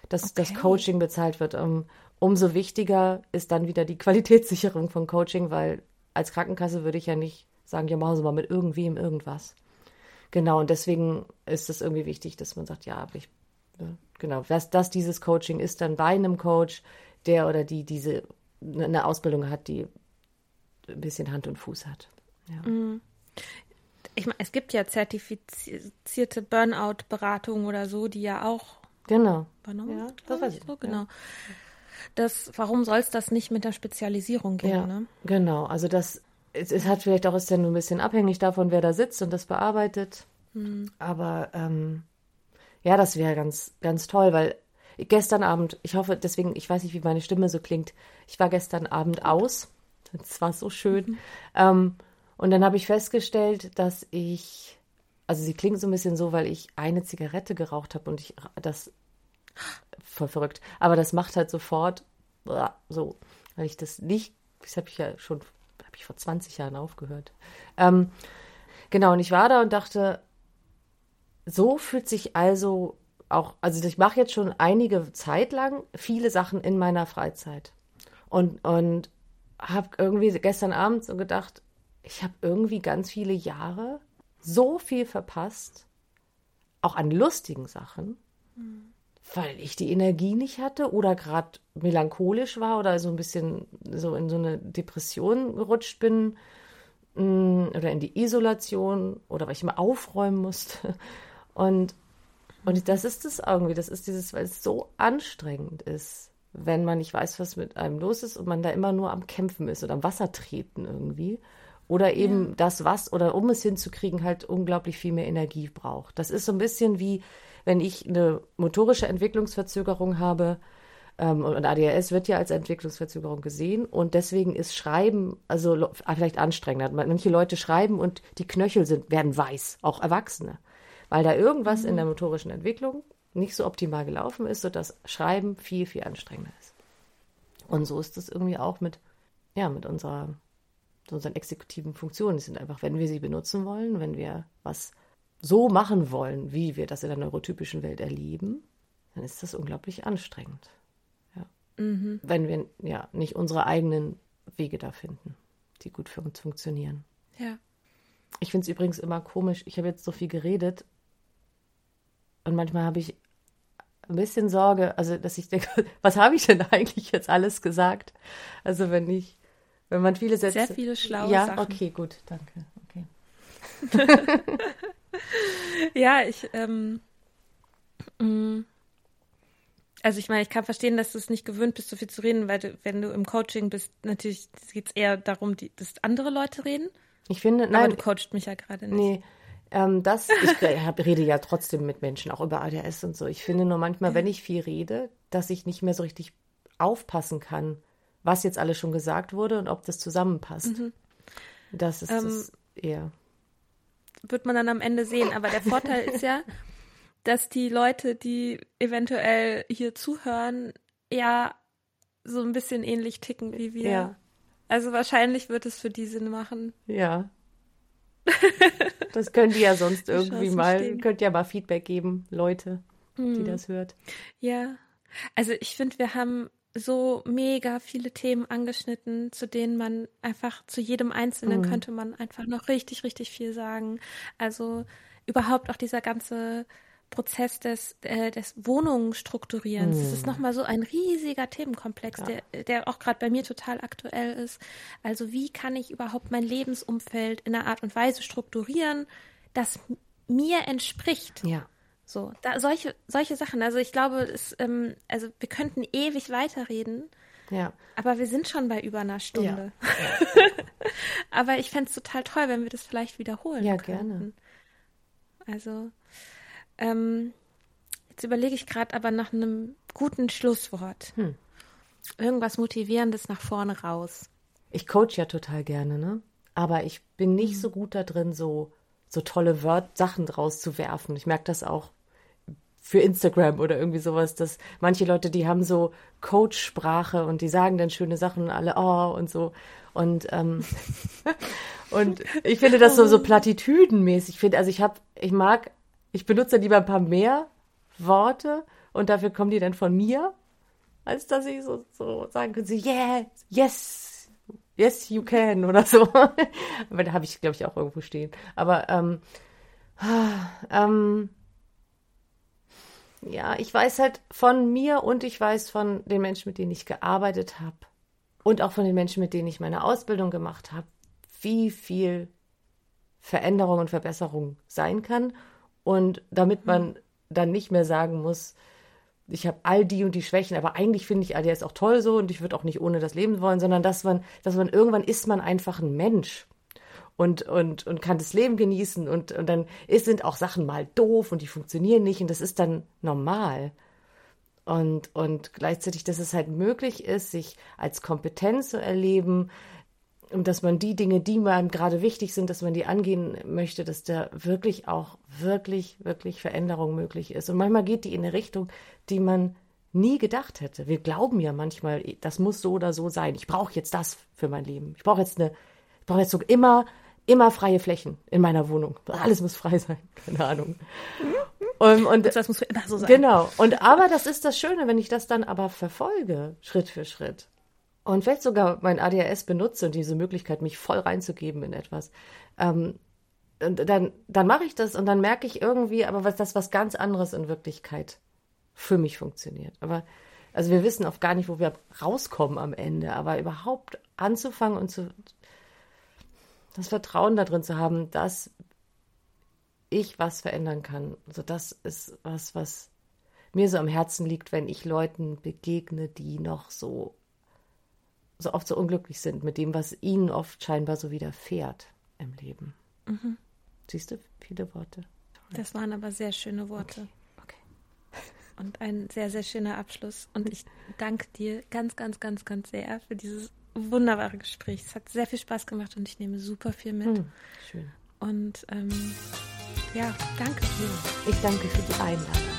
dass das Okay. Coaching bezahlt wird. Um, umso wichtiger ist dann wieder die <laughs> Qualitätssicherung von Coaching, weil als Krankenkasse würde ich ja nicht sagen, ja, machen Sie mal mit irgendwem irgendwas. Genau, und deswegen ist es irgendwie wichtig, dass man sagt, ja, aber ich, ne, genau, dass, dass dieses Coaching ist dann bei einem Coach, der oder die diese eine Ausbildung hat, die ein bisschen Hand und Fuß hat. Ja. Ich meine, es gibt ja zertifizierte Burnout-Beratungen oder so, die ja auch Genau. übernommen Ja, wird, das weiß ich. So, ja. genau. Das, warum soll es das nicht mit der Spezialisierung gehen? Ja, Ne? genau. Also das, es, es hat vielleicht auch, ist ja nur ein bisschen abhängig davon, wer da sitzt und das bearbeitet. Aber ähm, ja, das wäre ganz, ganz toll, weil gestern Abend, ich hoffe, deswegen, ich weiß nicht, wie meine Stimme so klingt. Ich war gestern Abend aus. Es war so schön. Ähm, und dann habe ich festgestellt, dass ich, also sie klingt so ein bisschen so, weil ich eine Zigarette geraucht habe und ich das voll verrückt. Aber das macht halt sofort so, weil ich das nicht, das habe ich ja schon, habe ich vor 20 Jahren aufgehört. Ähm, genau, und ich war da und dachte, so fühlt sich also auch, also ich mache jetzt schon einige Zeit lang viele Sachen in meiner Freizeit. Und, und habe irgendwie gestern Abend so gedacht, ich habe irgendwie ganz viele Jahre so viel verpasst, auch an lustigen Sachen, mhm. weil ich die Energie nicht hatte oder gerade melancholisch war oder so ein bisschen so in so eine Depression gerutscht bin mm, oder in die Isolation oder weil ich immer aufräumen musste. Und, und das ist es irgendwie, das ist dieses, weil es so anstrengend ist, wenn man nicht weiß, was mit einem los ist und man da immer nur am Kämpfen ist oder am Wasser treten irgendwie. Oder eben ja. das, was, oder um es hinzukriegen, halt unglaublich viel mehr Energie braucht. Das ist so ein bisschen wie, wenn ich eine motorische Entwicklungsverzögerung habe, ähm, und ADHS wird ja als Entwicklungsverzögerung gesehen und deswegen ist Schreiben also vielleicht anstrengender. Manche Leute schreiben und die Knöchel sind, werden weiß, auch Erwachsene, weil da irgendwas mhm. in der motorischen Entwicklung nicht so optimal gelaufen ist, sodass Schreiben viel, viel anstrengender ist. Und so ist es irgendwie auch mit, ja, mit unserer unseren exekutiven Funktionen. Die sind einfach, wenn wir sie benutzen wollen, wenn wir was so machen wollen, wie wir das in der neurotypischen Welt erleben, dann ist das unglaublich anstrengend. Ja. Mhm. Wenn wir ja nicht unsere eigenen Wege da finden, die gut für uns funktionieren. Ja. Ich finde es übrigens immer komisch. Ich habe jetzt so viel geredet und manchmal habe ich ein bisschen Sorge, also dass ich denke, <laughs> was habe ich denn eigentlich jetzt alles gesagt? Also wenn ich wenn man viele Sätze. Sehr viele schlaue ja, Sachen. Ja, okay, gut, danke. Okay. <laughs> ja, ich, ähm, mm, also ich meine, ich kann verstehen, dass du es nicht gewöhnt bist, so viel zu reden, weil du, wenn du im Coaching bist, natürlich geht es eher darum, die, dass andere Leute reden. Ich finde, nein. Aber du coachst mich ja gerade nicht. Nee, ähm, das, ich <laughs> rede ja trotzdem mit Menschen, auch über ADS und so. Ich finde nur manchmal, wenn ich viel rede, dass ich nicht mehr so richtig aufpassen kann, was jetzt alles schon gesagt wurde und ob das zusammenpasst. Mhm. Das ist ähm, das eher. Wird man dann am Ende sehen. Aber der Vorteil ist ja, dass die Leute, die eventuell hier zuhören, ja so ein bisschen ähnlich ticken wie wir. Ja. Also wahrscheinlich wird es für die Sinn machen. Ja. <laughs> Das könnt ihr ja sonst irgendwie mal, stehen. könnt ja mal Feedback geben, Leute, hm. die das hört. Ja. Also ich finde, wir haben so mega viele Themen angeschnitten, zu denen man einfach zu jedem Einzelnen mhm. könnte man einfach noch richtig, richtig viel sagen. Also überhaupt auch dieser ganze Prozess des, äh, des Wohnungsstrukturierens. Mhm. Das ist nochmal so ein riesiger Themenkomplex, ja. der, der auch gerade bei mir total aktuell ist. Also wie kann ich überhaupt mein Lebensumfeld in einer Art und Weise strukturieren, das mir entspricht? Ja. So, da, solche, solche Sachen. Also ich glaube, es, ähm, also wir könnten ewig weiterreden. Ja. Aber wir sind schon bei über einer Stunde. Ja. <laughs> aber ich fände es total toll, wenn wir das vielleicht wiederholen. Ja, könnten. gerne. Also, ähm, jetzt überlege ich gerade aber nach einem guten Schlusswort. Hm. Irgendwas Motivierendes nach vorne raus. Ich coach ja total gerne, ne? Aber ich bin nicht mhm. so gut da drin, so, so tolle Wort Sachen draus zu werfen. Ich merke das auch für Instagram oder irgendwie sowas, dass manche Leute, die haben so Coach-Sprache und die sagen dann schöne Sachen und alle oh und so. Und, ähm, <laughs> und ich finde das so, so platitüdenmäßig. Ich finde, also ich habe, ich mag, ich benutze lieber ein paar mehr Worte und dafür kommen die dann von mir, als dass ich so, so sagen könnte, yeah, yes, yes, you can oder so. <laughs> Aber da habe ich, glaube ich, auch irgendwo stehen. Aber ähm, ähm, ja, ich weiß halt von mir und ich weiß von den Menschen, mit denen ich gearbeitet habe und auch von den Menschen, mit denen ich meine Ausbildung gemacht habe, wie viel Veränderung und Verbesserung sein kann. Und damit man dann nicht mehr sagen muss, ich habe all die und die Schwächen, aber eigentlich finde ich ADS auch toll so und ich würde auch nicht ohne das leben wollen, sondern dass man, dass man irgendwann ist man einfach ein Mensch und, und, und kann das Leben genießen und, und dann ist, sind auch Sachen mal doof und die funktionieren nicht und das ist dann normal. Und, und gleichzeitig, dass es halt möglich ist, sich als Kompetenz zu erleben und dass man die Dinge, die einem gerade wichtig sind, dass man die angehen möchte, dass da wirklich auch wirklich, wirklich Veränderung möglich ist. Und manchmal geht die in eine Richtung, die man nie gedacht hätte. Wir glauben ja manchmal, das muss so oder so sein. Ich brauche jetzt das für mein Leben. Ich brauche jetzt eine brauche jetzt so immer, immer freie Flächen in meiner Wohnung. Alles muss frei sein. <laughs> Keine Ahnung. Und, und das muss immer so sein. Genau. Und aber das ist das Schöne, wenn ich das dann aber verfolge, Schritt für Schritt. Und vielleicht sogar mein ADHS benutze und diese Möglichkeit, mich voll reinzugeben in etwas. Ähm, dann, dann mache ich das und dann merke ich irgendwie, aber was das was ganz anderes in Wirklichkeit für mich funktioniert. Aber also wir wissen oft gar nicht, wo wir rauskommen am Ende, aber überhaupt anzufangen und zu das Vertrauen darin zu haben, dass ich was verändern kann. Also das ist was, was mir so am Herzen liegt, wenn ich Leuten begegne, die noch so so oft so unglücklich sind mit dem, was ihnen oft scheinbar so widerfährt im Leben. Mhm. Siehst du, viele Worte. Das waren aber sehr schöne Worte. Okay. okay. <laughs> Und ein sehr, sehr schöner Abschluss. Und ich danke dir ganz, ganz, ganz, ganz sehr für dieses wunderbare Gespräch. Es hat sehr viel Spaß gemacht und ich nehme super viel mit. Hm, schön. Und ähm, ja, danke dir. Ich danke für die Einladung.